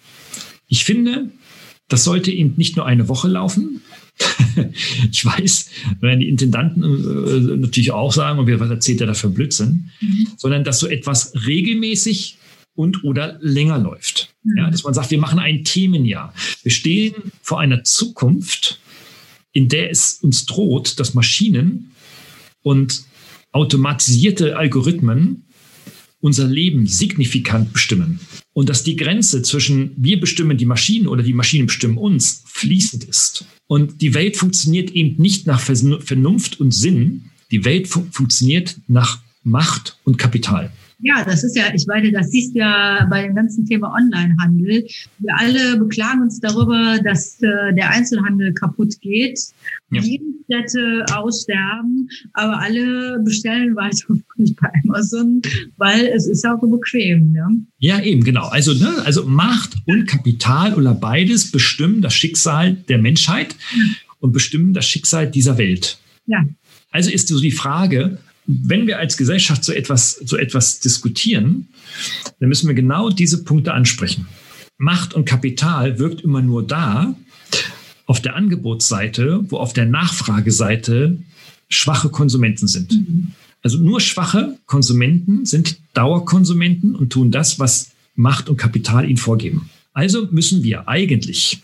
A: Ich finde, das sollte eben nicht nur eine Woche laufen, ich weiß, wenn die Intendanten äh, natürlich auch sagen, und was erzählt er da für Blödsinn, mhm. sondern dass so etwas regelmäßig und oder länger läuft. Mhm. Ja, dass man sagt, wir machen ein Themenjahr. Wir stehen vor einer Zukunft, in der es uns droht, dass Maschinen und automatisierte Algorithmen unser Leben signifikant bestimmen. Und dass die Grenze zwischen wir bestimmen die Maschinen oder die Maschinen bestimmen uns fließend ist. Und die Welt funktioniert eben nicht nach Vernunft und Sinn. Die Welt fun funktioniert nach Macht und Kapital.
C: Ja, das ist ja, ich meine, das siehst du ja bei dem ganzen Thema Onlinehandel. Wir alle beklagen uns darüber, dass äh, der Einzelhandel kaputt geht, ja. Städte aussterben, aber alle bestellen weiter bei Amazon, weil es ist auch so bequem. Ne?
A: Ja, eben, genau. Also, ne, also Macht und Kapital oder beides bestimmen das Schicksal der Menschheit und bestimmen das Schicksal dieser Welt.
C: Ja.
A: Also ist so die Frage, wenn wir als Gesellschaft so etwas, so etwas diskutieren, dann müssen wir genau diese Punkte ansprechen. Macht und Kapital wirkt immer nur da, auf der Angebotsseite, wo auf der Nachfrageseite schwache Konsumenten sind. Mhm. Also nur schwache Konsumenten sind Dauerkonsumenten und tun das, was Macht und Kapital ihnen vorgeben. Also müssen wir eigentlich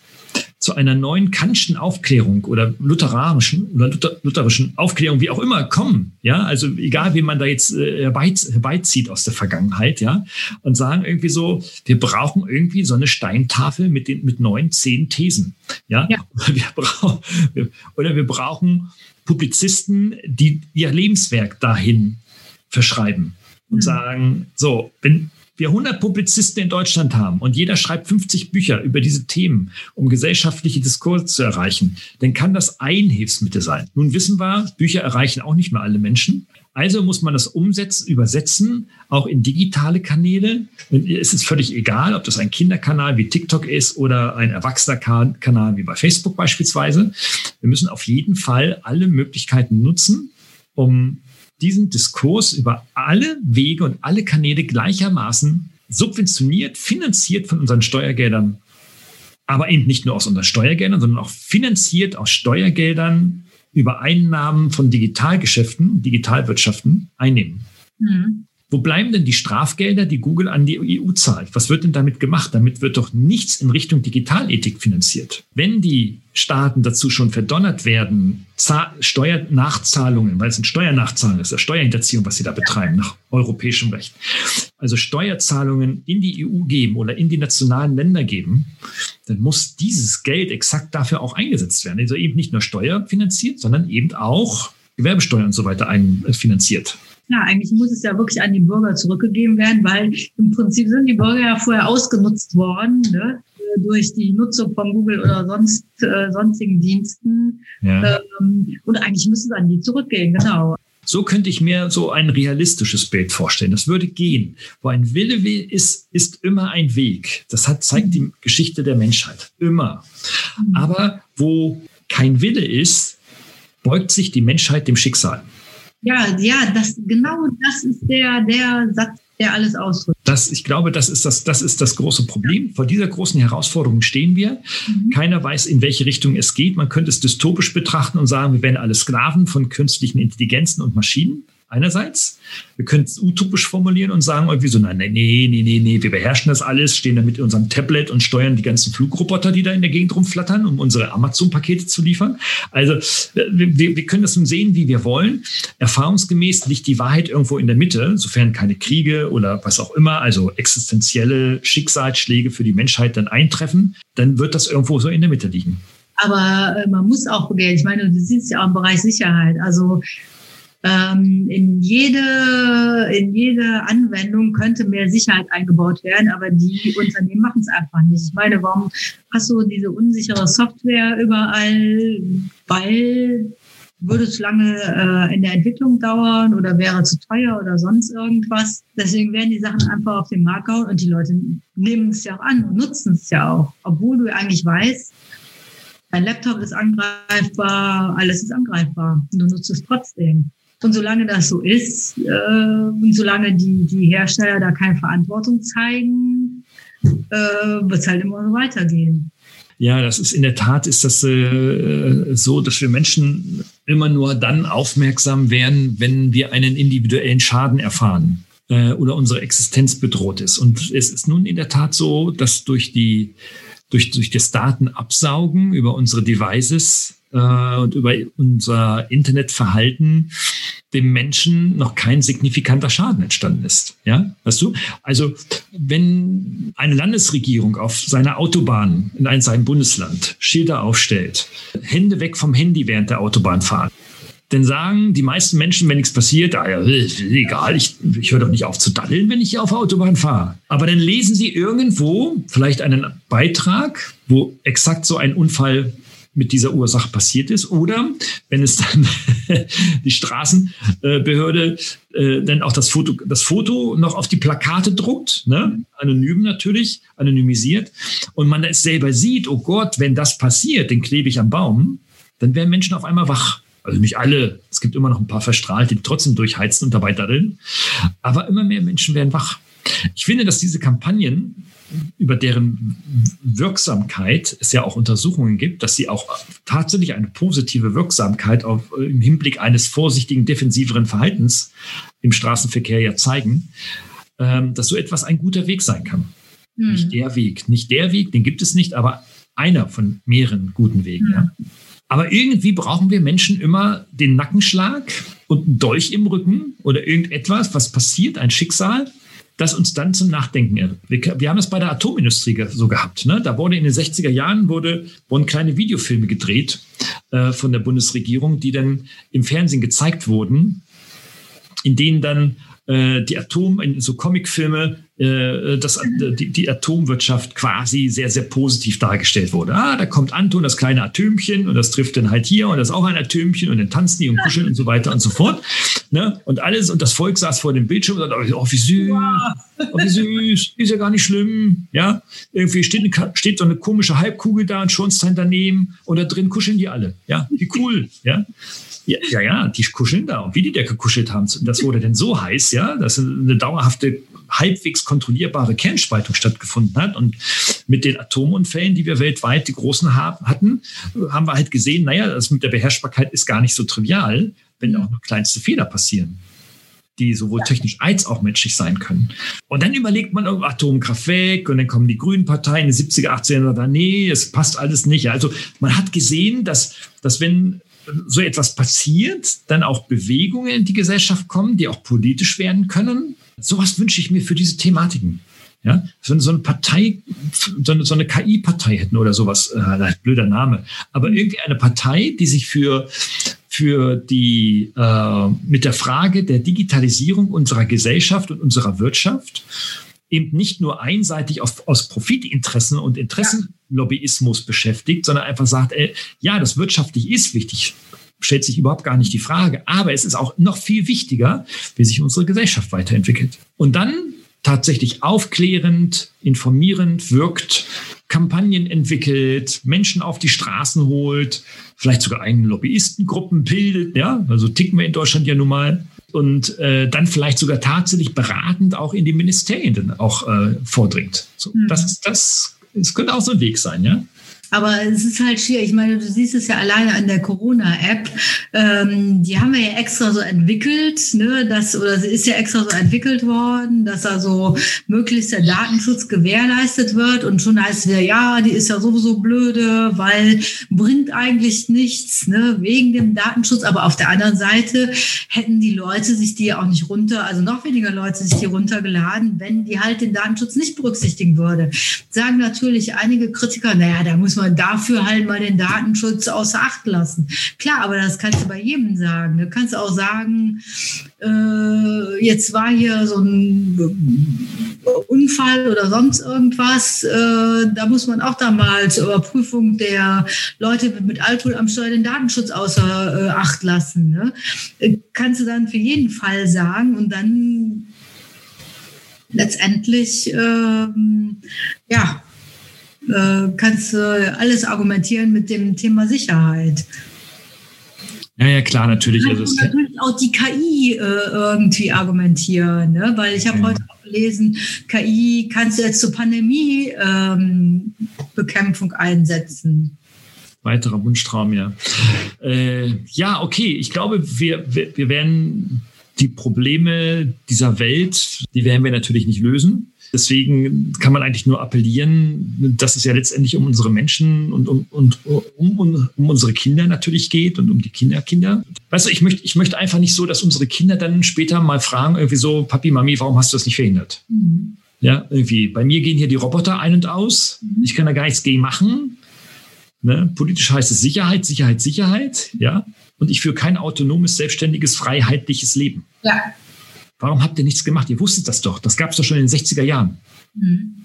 A: zu einer neuen Kantschen Aufklärung oder lutheranischen oder Luther, lutherischen Aufklärung, wie auch immer, kommen. Ja, also egal, wie man da jetzt äh, herbeizieht aus der Vergangenheit, ja, und sagen irgendwie so, wir brauchen irgendwie so eine Steintafel mit den mit neun, zehn Thesen. Ja, ja. Oder, wir brauchen, oder wir brauchen Publizisten, die ihr Lebenswerk dahin verschreiben und mhm. sagen, so, wenn wir 100 Publizisten in Deutschland haben und jeder schreibt 50 Bücher über diese Themen, um gesellschaftliche Diskurse zu erreichen, dann kann das ein Hilfsmittel sein. Nun wissen wir, Bücher erreichen auch nicht mehr alle Menschen. Also muss man das umsetzen, übersetzen, auch in digitale Kanäle. Es ist völlig egal, ob das ein Kinderkanal wie TikTok ist oder ein erwachsener Kanal wie bei Facebook beispielsweise. Wir müssen auf jeden Fall alle Möglichkeiten nutzen, um diesen Diskurs über alle Wege und alle Kanäle gleichermaßen subventioniert, finanziert von unseren Steuergeldern, aber eben nicht nur aus unseren Steuergeldern, sondern auch finanziert aus Steuergeldern über Einnahmen von Digitalgeschäften, Digitalwirtschaften einnehmen. Mhm. Wo bleiben denn die Strafgelder, die Google an die EU zahlt? Was wird denn damit gemacht? Damit wird doch nichts in Richtung Digitalethik finanziert. Wenn die Staaten dazu schon verdonnert werden, Steuernachzahlungen, weil es sind Steuernachzahlungen ist, ja Steuerhinterziehung, was sie da betreiben, nach europäischem Recht. Also Steuerzahlungen in die EU geben oder in die nationalen Länder geben, dann muss dieses Geld exakt dafür auch eingesetzt werden. Also eben nicht nur steuerfinanziert, sondern eben auch Gewerbesteuer und so weiter einfinanziert.
C: Ja, eigentlich muss es ja wirklich an die Bürger zurückgegeben werden, weil im Prinzip sind die Bürger ja vorher ausgenutzt worden ne? durch die Nutzung von Google oder sonst äh, sonstigen Diensten. Ja. Ähm, und eigentlich müsste es an die zurückgehen, genau.
A: So könnte ich mir so ein realistisches Bild vorstellen. Das würde gehen. Wo ein Wille ist, ist immer ein Weg. Das hat, zeigt die Geschichte der Menschheit. Immer. Mhm. Aber wo kein Wille ist, beugt sich die Menschheit dem Schicksal.
C: Ja, ja, das, genau das ist der, der Satz, der alles ausdrückt.
A: Das, ich glaube, das ist das, das ist das große Problem. Vor dieser großen Herausforderung stehen wir. Mhm. Keiner weiß, in welche Richtung es geht. Man könnte es dystopisch betrachten und sagen, wir werden alle Sklaven von künstlichen Intelligenzen und Maschinen einerseits. Wir können es utopisch formulieren und sagen irgendwie so, nein, nee, nee, nee, nee, wir beherrschen das alles, stehen da mit unserem Tablet und steuern die ganzen Flugroboter, die da in der Gegend rumflattern, um unsere Amazon-Pakete zu liefern. Also wir, wir können das sehen, wie wir wollen. Erfahrungsgemäß liegt die Wahrheit irgendwo in der Mitte, sofern keine Kriege oder was auch immer, also existenzielle Schicksalsschläge für die Menschheit dann eintreffen, dann wird das irgendwo so in der Mitte liegen.
C: Aber äh, man muss auch. Ich meine, du siehst ja auch im Bereich Sicherheit. Also ähm, in jede, in jede Anwendung könnte mehr Sicherheit eingebaut werden, aber die Unternehmen machen es einfach nicht. Ich meine, warum hast du diese unsichere Software überall? Weil würde es lange äh, in der Entwicklung dauern oder wäre zu teuer oder sonst irgendwas. Deswegen werden die Sachen einfach auf den Markt gehauen und die Leute nehmen es ja auch an und nutzen es ja auch, obwohl du eigentlich weißt, dein Laptop ist angreifbar, alles ist angreifbar du nutzt es trotzdem. Und solange das so ist äh, und solange die, die Hersteller da keine Verantwortung zeigen, äh, wird es halt immer so weitergehen.
A: Ja, das ist in der Tat ist das äh, so, dass wir Menschen immer nur dann aufmerksam werden, wenn wir einen individuellen Schaden erfahren äh, oder unsere Existenz bedroht ist. Und es ist nun in der Tat so, dass durch die durch, durch das Datenabsaugen über unsere Devices äh, und über unser Internetverhalten dem Menschen noch kein signifikanter Schaden entstanden ist. Ja, weißt du? Also, wenn eine Landesregierung auf seiner Autobahn in seinem Bundesland Schilder aufstellt, Hände weg vom Handy während der Autobahnfahrt, dann sagen die meisten Menschen, wenn nichts passiert, ah ja, egal, ich, ich höre doch nicht auf zu daddeln, wenn ich hier auf Autobahn fahre. Aber dann lesen sie irgendwo vielleicht einen Beitrag, wo exakt so ein Unfall mit dieser Ursache passiert ist. Oder wenn es dann die Straßenbehörde äh, dann auch das Foto, das Foto noch auf die Plakate druckt, ne? anonym natürlich, anonymisiert, und man es selber sieht, oh Gott, wenn das passiert, dann klebe ich am Baum, dann werden Menschen auf einmal wach. Also nicht alle, es gibt immer noch ein paar Verstrahlte, die trotzdem durchheizen und dabei daddeln, aber immer mehr Menschen werden wach. Ich finde, dass diese Kampagnen über deren Wirksamkeit es ja auch Untersuchungen gibt, dass sie auch tatsächlich eine positive Wirksamkeit auf, im Hinblick eines vorsichtigen, defensiveren Verhaltens im Straßenverkehr ja zeigen, ähm, dass so etwas ein guter Weg sein kann. Mhm. Nicht der Weg, nicht der Weg, den gibt es nicht, aber einer von mehreren guten Wegen. Mhm. Ja. Aber irgendwie brauchen wir Menschen immer den Nackenschlag und einen Dolch im Rücken oder irgendetwas, was passiert, ein Schicksal, das uns dann zum Nachdenken. Wir, wir haben es bei der Atomindustrie so gehabt. Ne? Da wurde in den 60er Jahren wurde, wurden kleine Videofilme gedreht äh, von der Bundesregierung, die dann im Fernsehen gezeigt wurden, in denen dann äh, die Atom, in so Comicfilme, äh, das, die, die Atomwirtschaft quasi sehr, sehr positiv dargestellt wurde. Ah, da kommt Anton, das kleine Atömchen, und das trifft dann halt hier, und das ist auch ein Atömchen, und dann tanzen die und kuscheln und so weiter und so fort. Ne? Und alles, und das Volk saß vor dem Bildschirm und sagte, oh, wie süß, oh, wie süß, ist ja gar nicht schlimm. Ja, irgendwie steht, steht so eine komische Halbkugel da, ein Schornstein daneben, und da drin kuscheln die alle. Ja, wie cool. Ja. Ja, ja, ja, die kuscheln da. Und wie die da gekuschelt haben, das wurde denn so heiß, ja, dass eine dauerhafte, halbwegs kontrollierbare Kernspaltung stattgefunden hat. Und mit den Atomunfällen, die wir weltweit, die großen hatten, haben wir halt gesehen, naja, das mit der Beherrschbarkeit ist gar nicht so trivial, wenn auch nur kleinste Fehler passieren die sowohl technisch als auch menschlich sein können. Und dann überlegt man oh, Atomkraft weg und dann kommen die grünen Parteien in den 70er, 80er da, nee, es passt alles nicht. Also man hat gesehen, dass, dass wenn so etwas passiert, dann auch Bewegungen in die Gesellschaft kommen, die auch politisch werden können. Sowas wünsche ich mir für diese Thematiken. Ja, wenn so eine Partei, so eine, so eine KI-Partei hätten oder sowas, äh, blöder Name, aber irgendwie eine Partei, die sich für, für die, äh, mit der Frage der Digitalisierung unserer Gesellschaft und unserer Wirtschaft eben nicht nur einseitig auf, aus Profitinteressen und Interessenlobbyismus beschäftigt, sondern einfach sagt, ey, ja, das wirtschaftlich ist wichtig, stellt sich überhaupt gar nicht die Frage. Aber es ist auch noch viel wichtiger, wie sich unsere Gesellschaft weiterentwickelt. Und dann tatsächlich aufklärend, informierend wirkt, Kampagnen entwickelt, Menschen auf die Straßen holt, vielleicht sogar eigene Lobbyistengruppen bildet, ja, also ticken wir in Deutschland ja nun mal und äh, dann vielleicht sogar tatsächlich beratend auch in die Ministerien dann auch äh, vordringt. So, mhm. Das das, es könnte auch so ein Weg sein, ja.
C: Aber es ist halt schwierig. Ich meine, du siehst es ja alleine an der Corona-App. Ähm, die haben wir ja extra so entwickelt, ne, das, oder sie ist ja extra so entwickelt worden, dass also möglichst der Datenschutz gewährleistet wird. Und schon heißt es wieder, ja, die ist ja sowieso blöde, weil bringt eigentlich nichts, ne, wegen dem Datenschutz. Aber auf der anderen Seite hätten die Leute sich die auch nicht runter, also noch weniger Leute sich die runtergeladen, wenn die halt den Datenschutz nicht berücksichtigen würde. Sagen natürlich einige Kritiker, naja, da muss man dafür halt mal den Datenschutz außer Acht lassen. Klar, aber das kannst du bei jedem sagen. Du kannst auch sagen, äh, jetzt war hier so ein Unfall oder sonst irgendwas. Äh, da muss man auch da mal zur Überprüfung der Leute mit Alkohol am Steuer den Datenschutz außer äh, Acht lassen. Ne? Äh, kannst du dann für jeden Fall sagen und dann letztendlich ähm, ja äh, kannst du alles argumentieren mit dem Thema Sicherheit.
A: Ja, ja, klar, natürlich.
C: Also natürlich auch die KI äh, irgendwie argumentieren, ne? weil ich habe ja. heute auch gelesen, KI kannst du jetzt zur Pandemie ähm, einsetzen.
A: Weiterer Wunschtraum, ja. Äh, ja, okay. Ich glaube, wir, wir, wir werden die Probleme dieser Welt, die werden wir natürlich nicht lösen. Deswegen kann man eigentlich nur appellieren, dass es ja letztendlich um unsere Menschen und um, und, um, um, um unsere Kinder natürlich geht und um die Kinderkinder. Weißt du, ich möchte, ich möchte einfach nicht so, dass unsere Kinder dann später mal fragen, irgendwie so, Papi, Mami, warum hast du das nicht verhindert? Mhm. Ja, irgendwie. Bei mir gehen hier die Roboter ein und aus. Mhm. Ich kann da gar nichts gegen machen. Ne? Politisch heißt es Sicherheit, Sicherheit, Sicherheit. Ja. Und ich führe kein autonomes, selbstständiges, freiheitliches Leben. Ja. Warum habt ihr nichts gemacht? Ihr wusstet das doch. Das gab es doch schon in den 60er Jahren. Mhm.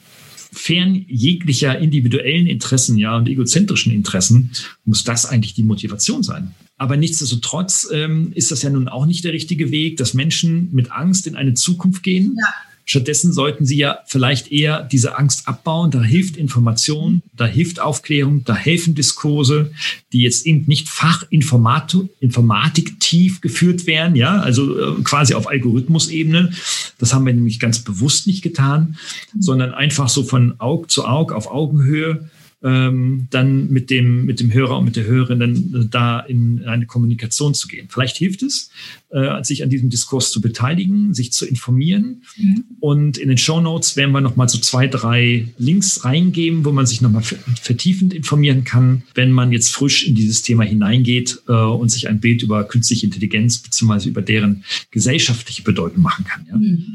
A: Fern jeglicher individuellen Interessen ja, und egozentrischen Interessen muss das eigentlich die Motivation sein. Aber nichtsdestotrotz ähm, ist das ja nun auch nicht der richtige Weg, dass Menschen mit Angst in eine Zukunft gehen. Ja Stattdessen sollten Sie ja vielleicht eher diese Angst abbauen. Da hilft Information, da hilft Aufklärung, da helfen Diskurse, die jetzt eben nicht Fachinformatik tief geführt werden, ja, also äh, quasi auf Algorithmusebene. Das haben wir nämlich ganz bewusst nicht getan, sondern einfach so von Aug zu Aug auf Augenhöhe ähm, dann mit dem, mit dem Hörer und mit der Hörerin dann äh, da in eine Kommunikation zu gehen. Vielleicht hilft es, äh, sich an diesem Diskurs zu beteiligen, sich zu informieren. Mhm. Und in den Show Notes werden wir nochmal so zwei, drei Links reingeben, wo man sich nochmal vertiefend informieren kann, wenn man jetzt frisch in dieses Thema hineingeht äh, und sich ein Bild über künstliche Intelligenz beziehungsweise über deren gesellschaftliche Bedeutung machen kann. Ja? Mhm.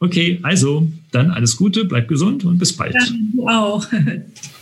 A: Okay, also dann alles Gute, bleib gesund und bis bald. Ja,
C: du auch.